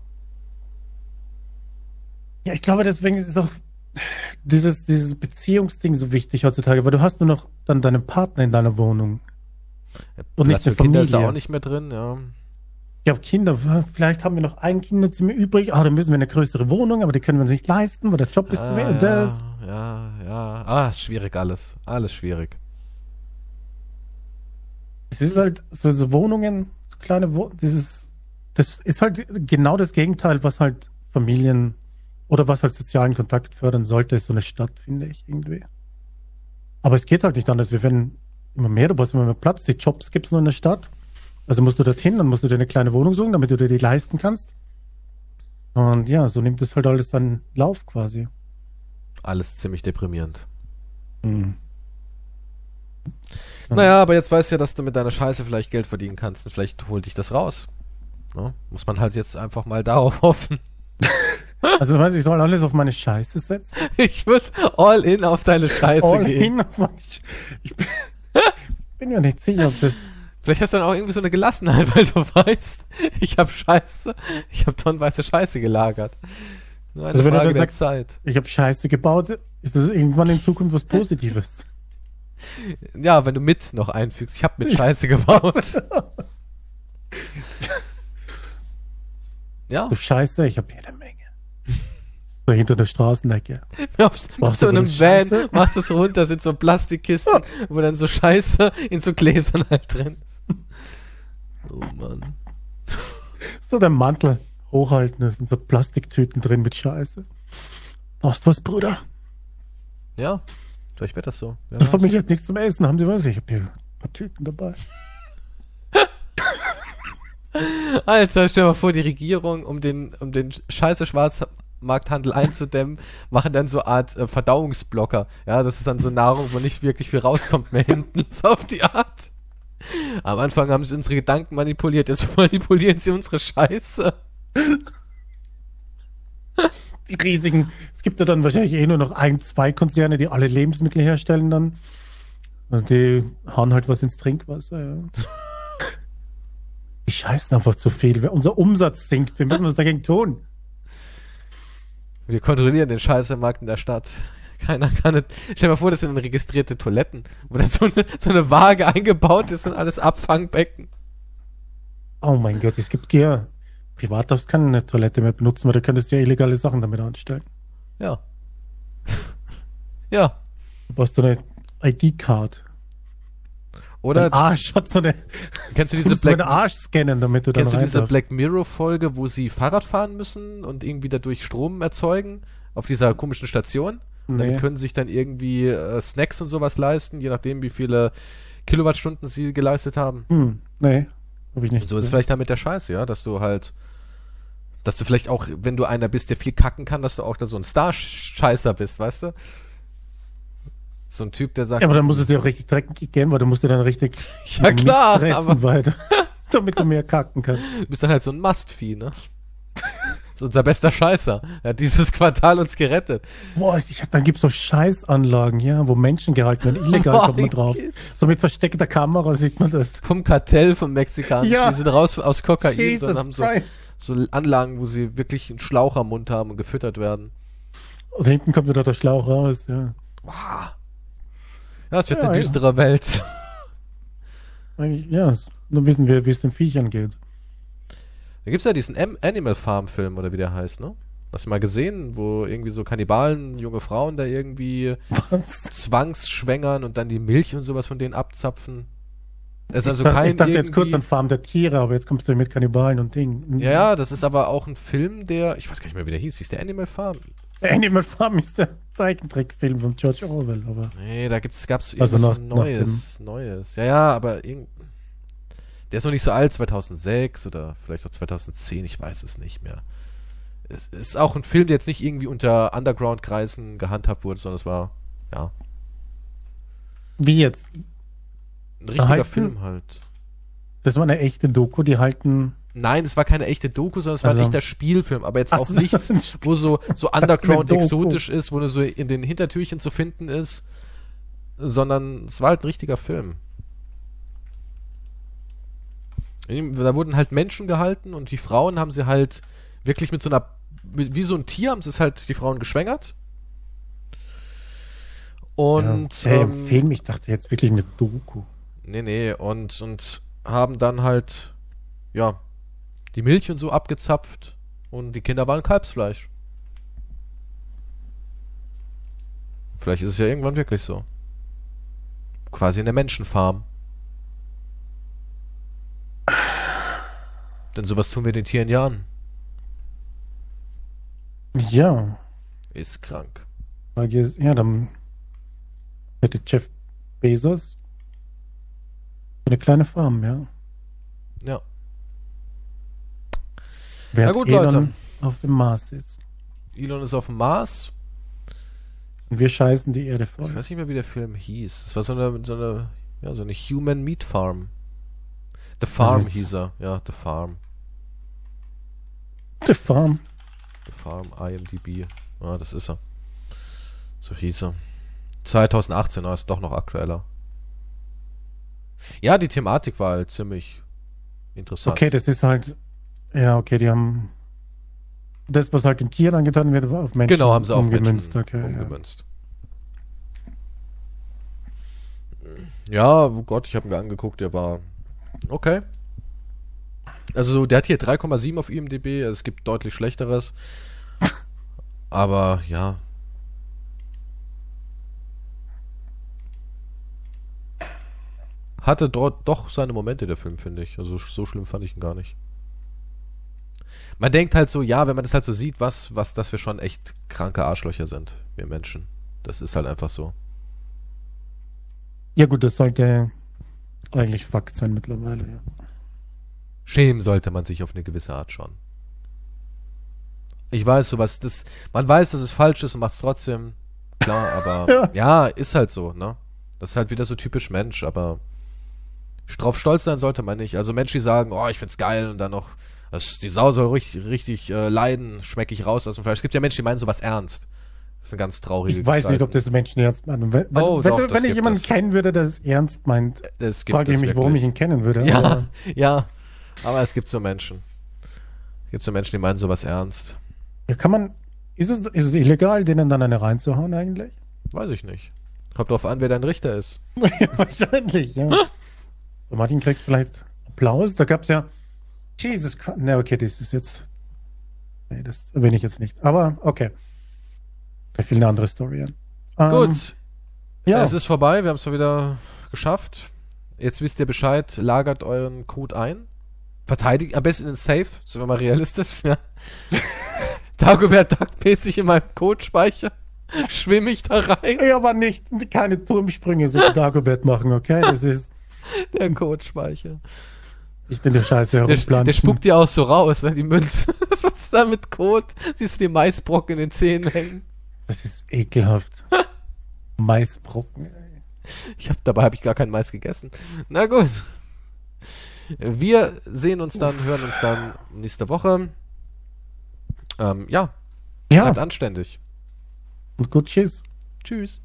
Ja, ich glaube, deswegen ist auch dieses, dieses Beziehungsding so wichtig heutzutage, weil du hast nur noch dann deinen Partner in deiner Wohnung. Und nicht für eine Kinder ist da Familie. auch nicht mehr drin, ja. Ich habe Kinder, vielleicht haben wir noch ein Kinderzimmer übrig, ah, dann müssen wir eine größere Wohnung, aber die können wir uns nicht leisten, weil der Job ist zu Ah, wenig. Das. ja, ja, ja. Ah, ist schwierig alles. Alles schwierig. Es ist halt so, so Wohnungen, so kleine Wohnungen, dieses, das ist halt genau das Gegenteil, was halt Familien oder was halt sozialen Kontakt fördern sollte, ist so eine Stadt, finde ich, irgendwie. Aber es geht halt nicht anders. Wir werden immer mehr, du brauchst immer mehr Platz. Die Jobs gibt es nur in der Stadt. Also musst du dorthin, dann musst du dir eine kleine Wohnung suchen, damit du dir die leisten kannst. Und ja, so nimmt es halt alles seinen Lauf quasi. Alles ziemlich deprimierend. Hm. Naja, aber jetzt weißt du ja, dass du mit deiner Scheiße vielleicht Geld verdienen kannst und vielleicht holt dich das raus. Ja, muss man halt jetzt einfach mal <laughs> darauf hoffen. <laughs> Also weiß ich soll alles auf meine Scheiße setzen? <laughs> Ich würde all in auf deine Scheiße all gehen. In auf meine Sch ich bin, bin mir nicht sicher, ob das... Vielleicht hast du dann auch irgendwie so eine Gelassenheit, <laughs> weil du weißt, ich habe Scheiße, ich habe tonnenweise Scheiße gelagert. Nur eine also wenn Frage du der sagst, Zeit. Ich habe Scheiße gebaut, ist das irgendwann in Zukunft was Positives? <laughs> Ja, wenn du mit noch einfügst. Ich habe mit Scheiße gebaut. ja. Du Scheiße, ich habe jede So hinter der Straßenecke. Machst, machst du in einem Van, Scheiße? machst es runter, sind so Plastikkisten, wo dann so Scheiße in so Gläsern halt drin ist. Oh Mann. So der Mantel hochhalten, da sind so Plastiktüten drin mit Scheiße. Brauchst du was, Bruder? Ja, vielleicht wird das so. Ja, die Familie hat nichts zum Essen, haben sie was? Ich habe hier ein paar Tüten dabei. <laughs> Alter, stell dir mal vor, die Regierung, um den, um den scheiße Schwarzmarkthandel <laughs> einzudämmen, machen dann so eine Art äh, Verdauungsblocker. Ja, das ist dann so Nahrung, wo nicht wirklich viel rauskommt mehr hinten. <laughs> So auf die Art. Am Anfang haben sie unsere Gedanken manipuliert, jetzt <laughs> manipulieren sie unsere Scheiße. Die riesigen, es gibt ja dann wahrscheinlich eh nur noch ein, zwei Konzerne, die alle Lebensmittel herstellen dann. Und die hauen halt was ins Trinkwasser, ja. Die scheißen einfach zu viel. Unser Umsatz sinkt. Wir müssen was dagegen tun. Wir kontrollieren den Scheißemarkt in der Stadt. Keiner kann es. Stell dir mal vor, das sind registrierte Toiletten, wo dann so eine, so eine Waage eingebaut ist und alles Abfangbecken. Oh mein Gott, es gibt ja. Privat darfst keine Toilette mehr benutzen, weil du könntest ja illegale Sachen damit anstellen. Ja. <laughs> ja. Du brauchst so eine ID-Card. Oder Dein Arsch hat so eine. Kennst du diese <laughs> Black Arsch scannen, damit du Kennst du diese Black Mirror Folge, wo sie Fahrrad fahren müssen und irgendwie dadurch Strom erzeugen auf dieser komischen Station? Nee. Dann können sie sich dann irgendwie äh, Snacks und sowas leisten, je nachdem, wie viele Kilowattstunden sie geleistet haben. Hm, nee, hab ich nicht. Und so gesehen. ist vielleicht damit der Scheiß, ja, dass du halt, dass du vielleicht auch, wenn du einer bist, der viel kacken kann, dass du auch da so ein Star-Scheißer bist, weißt du? So ein Typ, der sagt. Ja, aber dann muss es dir auch richtig dreckig gehen, weil du musst dir dann richtig. <laughs> ja, klar. Stressen, <laughs> weiter, damit du mehr kacken kannst. Du bist dann halt so ein Mastvieh, ne? so unser bester Scheißer. Er hat dieses Quartal uns gerettet. Boah, ich, dann gibt's so Scheißanlagen, ja, wo Menschen gehalten werden. Illegal <laughs> oh, kommt man drauf. So mit versteckter Kamera sieht man das. Vom Kartell, vom Mexikanischen. Ja. Die sind raus aus Kokain, Jesus sondern haben so, so Anlagen, wo sie wirklich einen Schlauch am Mund haben und gefüttert werden. Und hinten kommt wieder der Schlauch raus, ja. Wow. Ja, es wird ja, eine düstere <laughs> ja. Welt. Ja, nur wissen wir, wie es den Viechern geht. Da gibt es ja diesen M Animal Farm Film, oder wie der heißt, ne? Hast du mal gesehen, wo irgendwie so Kannibalen, junge Frauen da irgendwie Was? zwangsschwängern und dann die Milch und sowas von denen abzapfen? Es ist also ich, kein ich dachte jetzt kurz an Farm der Tiere, aber jetzt kommst du mit Kannibalen und Dingen. Ja, ja, das ist aber auch ein Film, der, ich weiß gar nicht mehr, wie der hieß, hieß der Animal Farm? <laughs> Animal Farm ist der Zeichentrickfilm von George Orwell, aber. Nee, da gibt's, gab's also irgendwas nach, Neues, nach Neues. Ja, ja, aber irgend, der ist noch nicht so alt, 2006 oder vielleicht auch 2010, ich weiß es nicht mehr. Es ist auch ein Film, der jetzt nicht irgendwie unter Underground-Kreisen gehandhabt wurde, sondern es war, ja. Wie jetzt? Ein richtiger Film halt. Das war eine echte Doku, die halten Nein, es war keine echte Doku, sondern es war also, ein echter Spielfilm, aber jetzt auch nichts, <laughs> wo so, so Underground exotisch ist, wo nur so in den Hintertürchen zu finden ist, sondern es war halt ein richtiger Film. Da wurden halt Menschen gehalten und die Frauen haben sie halt wirklich mit so einer, wie so ein Tier haben sie es halt die Frauen geschwängert. Und. Ja, ähm, Film, ich dachte jetzt wirklich eine Doku. Nee, nee, und, und haben dann halt, ja, die Milch und so abgezapft und die Kinder waren Kalbsfleisch. Vielleicht ist es ja irgendwann wirklich so. Quasi eine Menschenfarm. Denn sowas tun wir den Tieren ja an. Ja. Ist krank. Ja, dann hätte Jeff Bezos eine kleine Farm, ja. Ja. Wer Na gut, Elon Leute. auf dem Mars ist. Elon ist auf dem Mars. Und wir scheißen die Erde voll. Ich weiß nicht mehr, wie der Film hieß. Es war so eine, so eine, ja, so eine Human Meat Farm. The Farm hieß er. Ja, The Farm. The Farm. The Farm, IMDb. Ah, das ist er. So hieß er. 2018, ah, ist doch noch aktueller. Ja, die Thematik war halt ziemlich interessant. Okay, das ist halt. Ja, okay, die haben. Das, was halt den Tieren angetan wird, war auf Menschen Genau, haben sie auf umgemünzt. Menschen okay, umgemünzt. Ja. ja, oh Gott, ich habe mir angeguckt, der war okay. Also, der hat hier 3,7 auf IMDb, es gibt deutlich schlechteres. Aber ja, hatte dort doch seine Momente, der Film, finde ich. Also so schlimm fand ich ihn gar nicht. Man denkt halt so, ja, wenn man das halt so sieht, was, was, dass wir schon echt kranke Arschlöcher sind, wir Menschen. Das ist halt einfach so. Ja gut, das sollte eigentlich Fakt sein mittlerweile, ja. Schämen sollte man sich auf eine gewisse Art schon. Ich weiß, sowas, das, man weiß, dass es falsch ist und macht es trotzdem. Klar, <laughs> aber ja. ja, ist halt so, ne? Das ist halt wieder so typisch Mensch, aber drauf stolz sein sollte man nicht. Also Menschen, die sagen, oh, ich find's geil und dann noch, das, die Sau soll richtig, richtig äh, leiden, schmecke ich raus aus dem Fleisch. Es gibt ja Menschen, die meinen sowas ernst. Das ist eine ganz traurige Ich weiß Gestalten. nicht, ob das Menschen ernst meinen. Wenn, oh, wenn, doch, wenn ich jemanden es. kennen würde, der es ernst meint, das frage ich mich, wirklich. warum ich ihn kennen würde. Ja, aber <laughs> ja. Aber es gibt so Menschen. Es gibt so Menschen, die meinen sowas ernst. Ja, kann man, ist es, ist es illegal, denen dann eine reinzuhauen eigentlich? Weiß ich nicht. Kommt drauf an, wer dein Richter ist. <laughs> Wahrscheinlich, ja. Martin kriegt vielleicht Applaus. Da gab es ja Jesus Christ. Ne, okay, das ist jetzt. Nee, das erwähne ich jetzt nicht. Aber okay. Da fiel eine andere Story an. Ähm, Gut. Ja. Es ist vorbei. Wir haben es mal wieder geschafft. Jetzt wisst ihr Bescheid. Lagert euren Code ein. Verteidigt am besten in Safe. Sind wir mal realistisch. Ja. <laughs> Dagobert Duck-mäßig in meinem Codespeicher. <laughs> Schwimme ich da rein? Ja, aber nicht, keine Turmsprünge so Dagobert machen, okay? Das ist. <laughs> Der Codespeicher. Ich bin der Scheiße der, der spuckt dir auch so raus, ne, die Münze. <laughs> Was ist da mit Code? Siehst du die Maisbrocken in den Zähnen hängen? Das ist ekelhaft. <laughs> Maisbrocken, ey. Ich hab, dabei habe ich gar keinen Mais gegessen. Na gut. Wir sehen uns dann, hören uns dann nächste Woche. Ähm, ja. Ja. Bleibt anständig. Und gut, tschüss. Tschüss.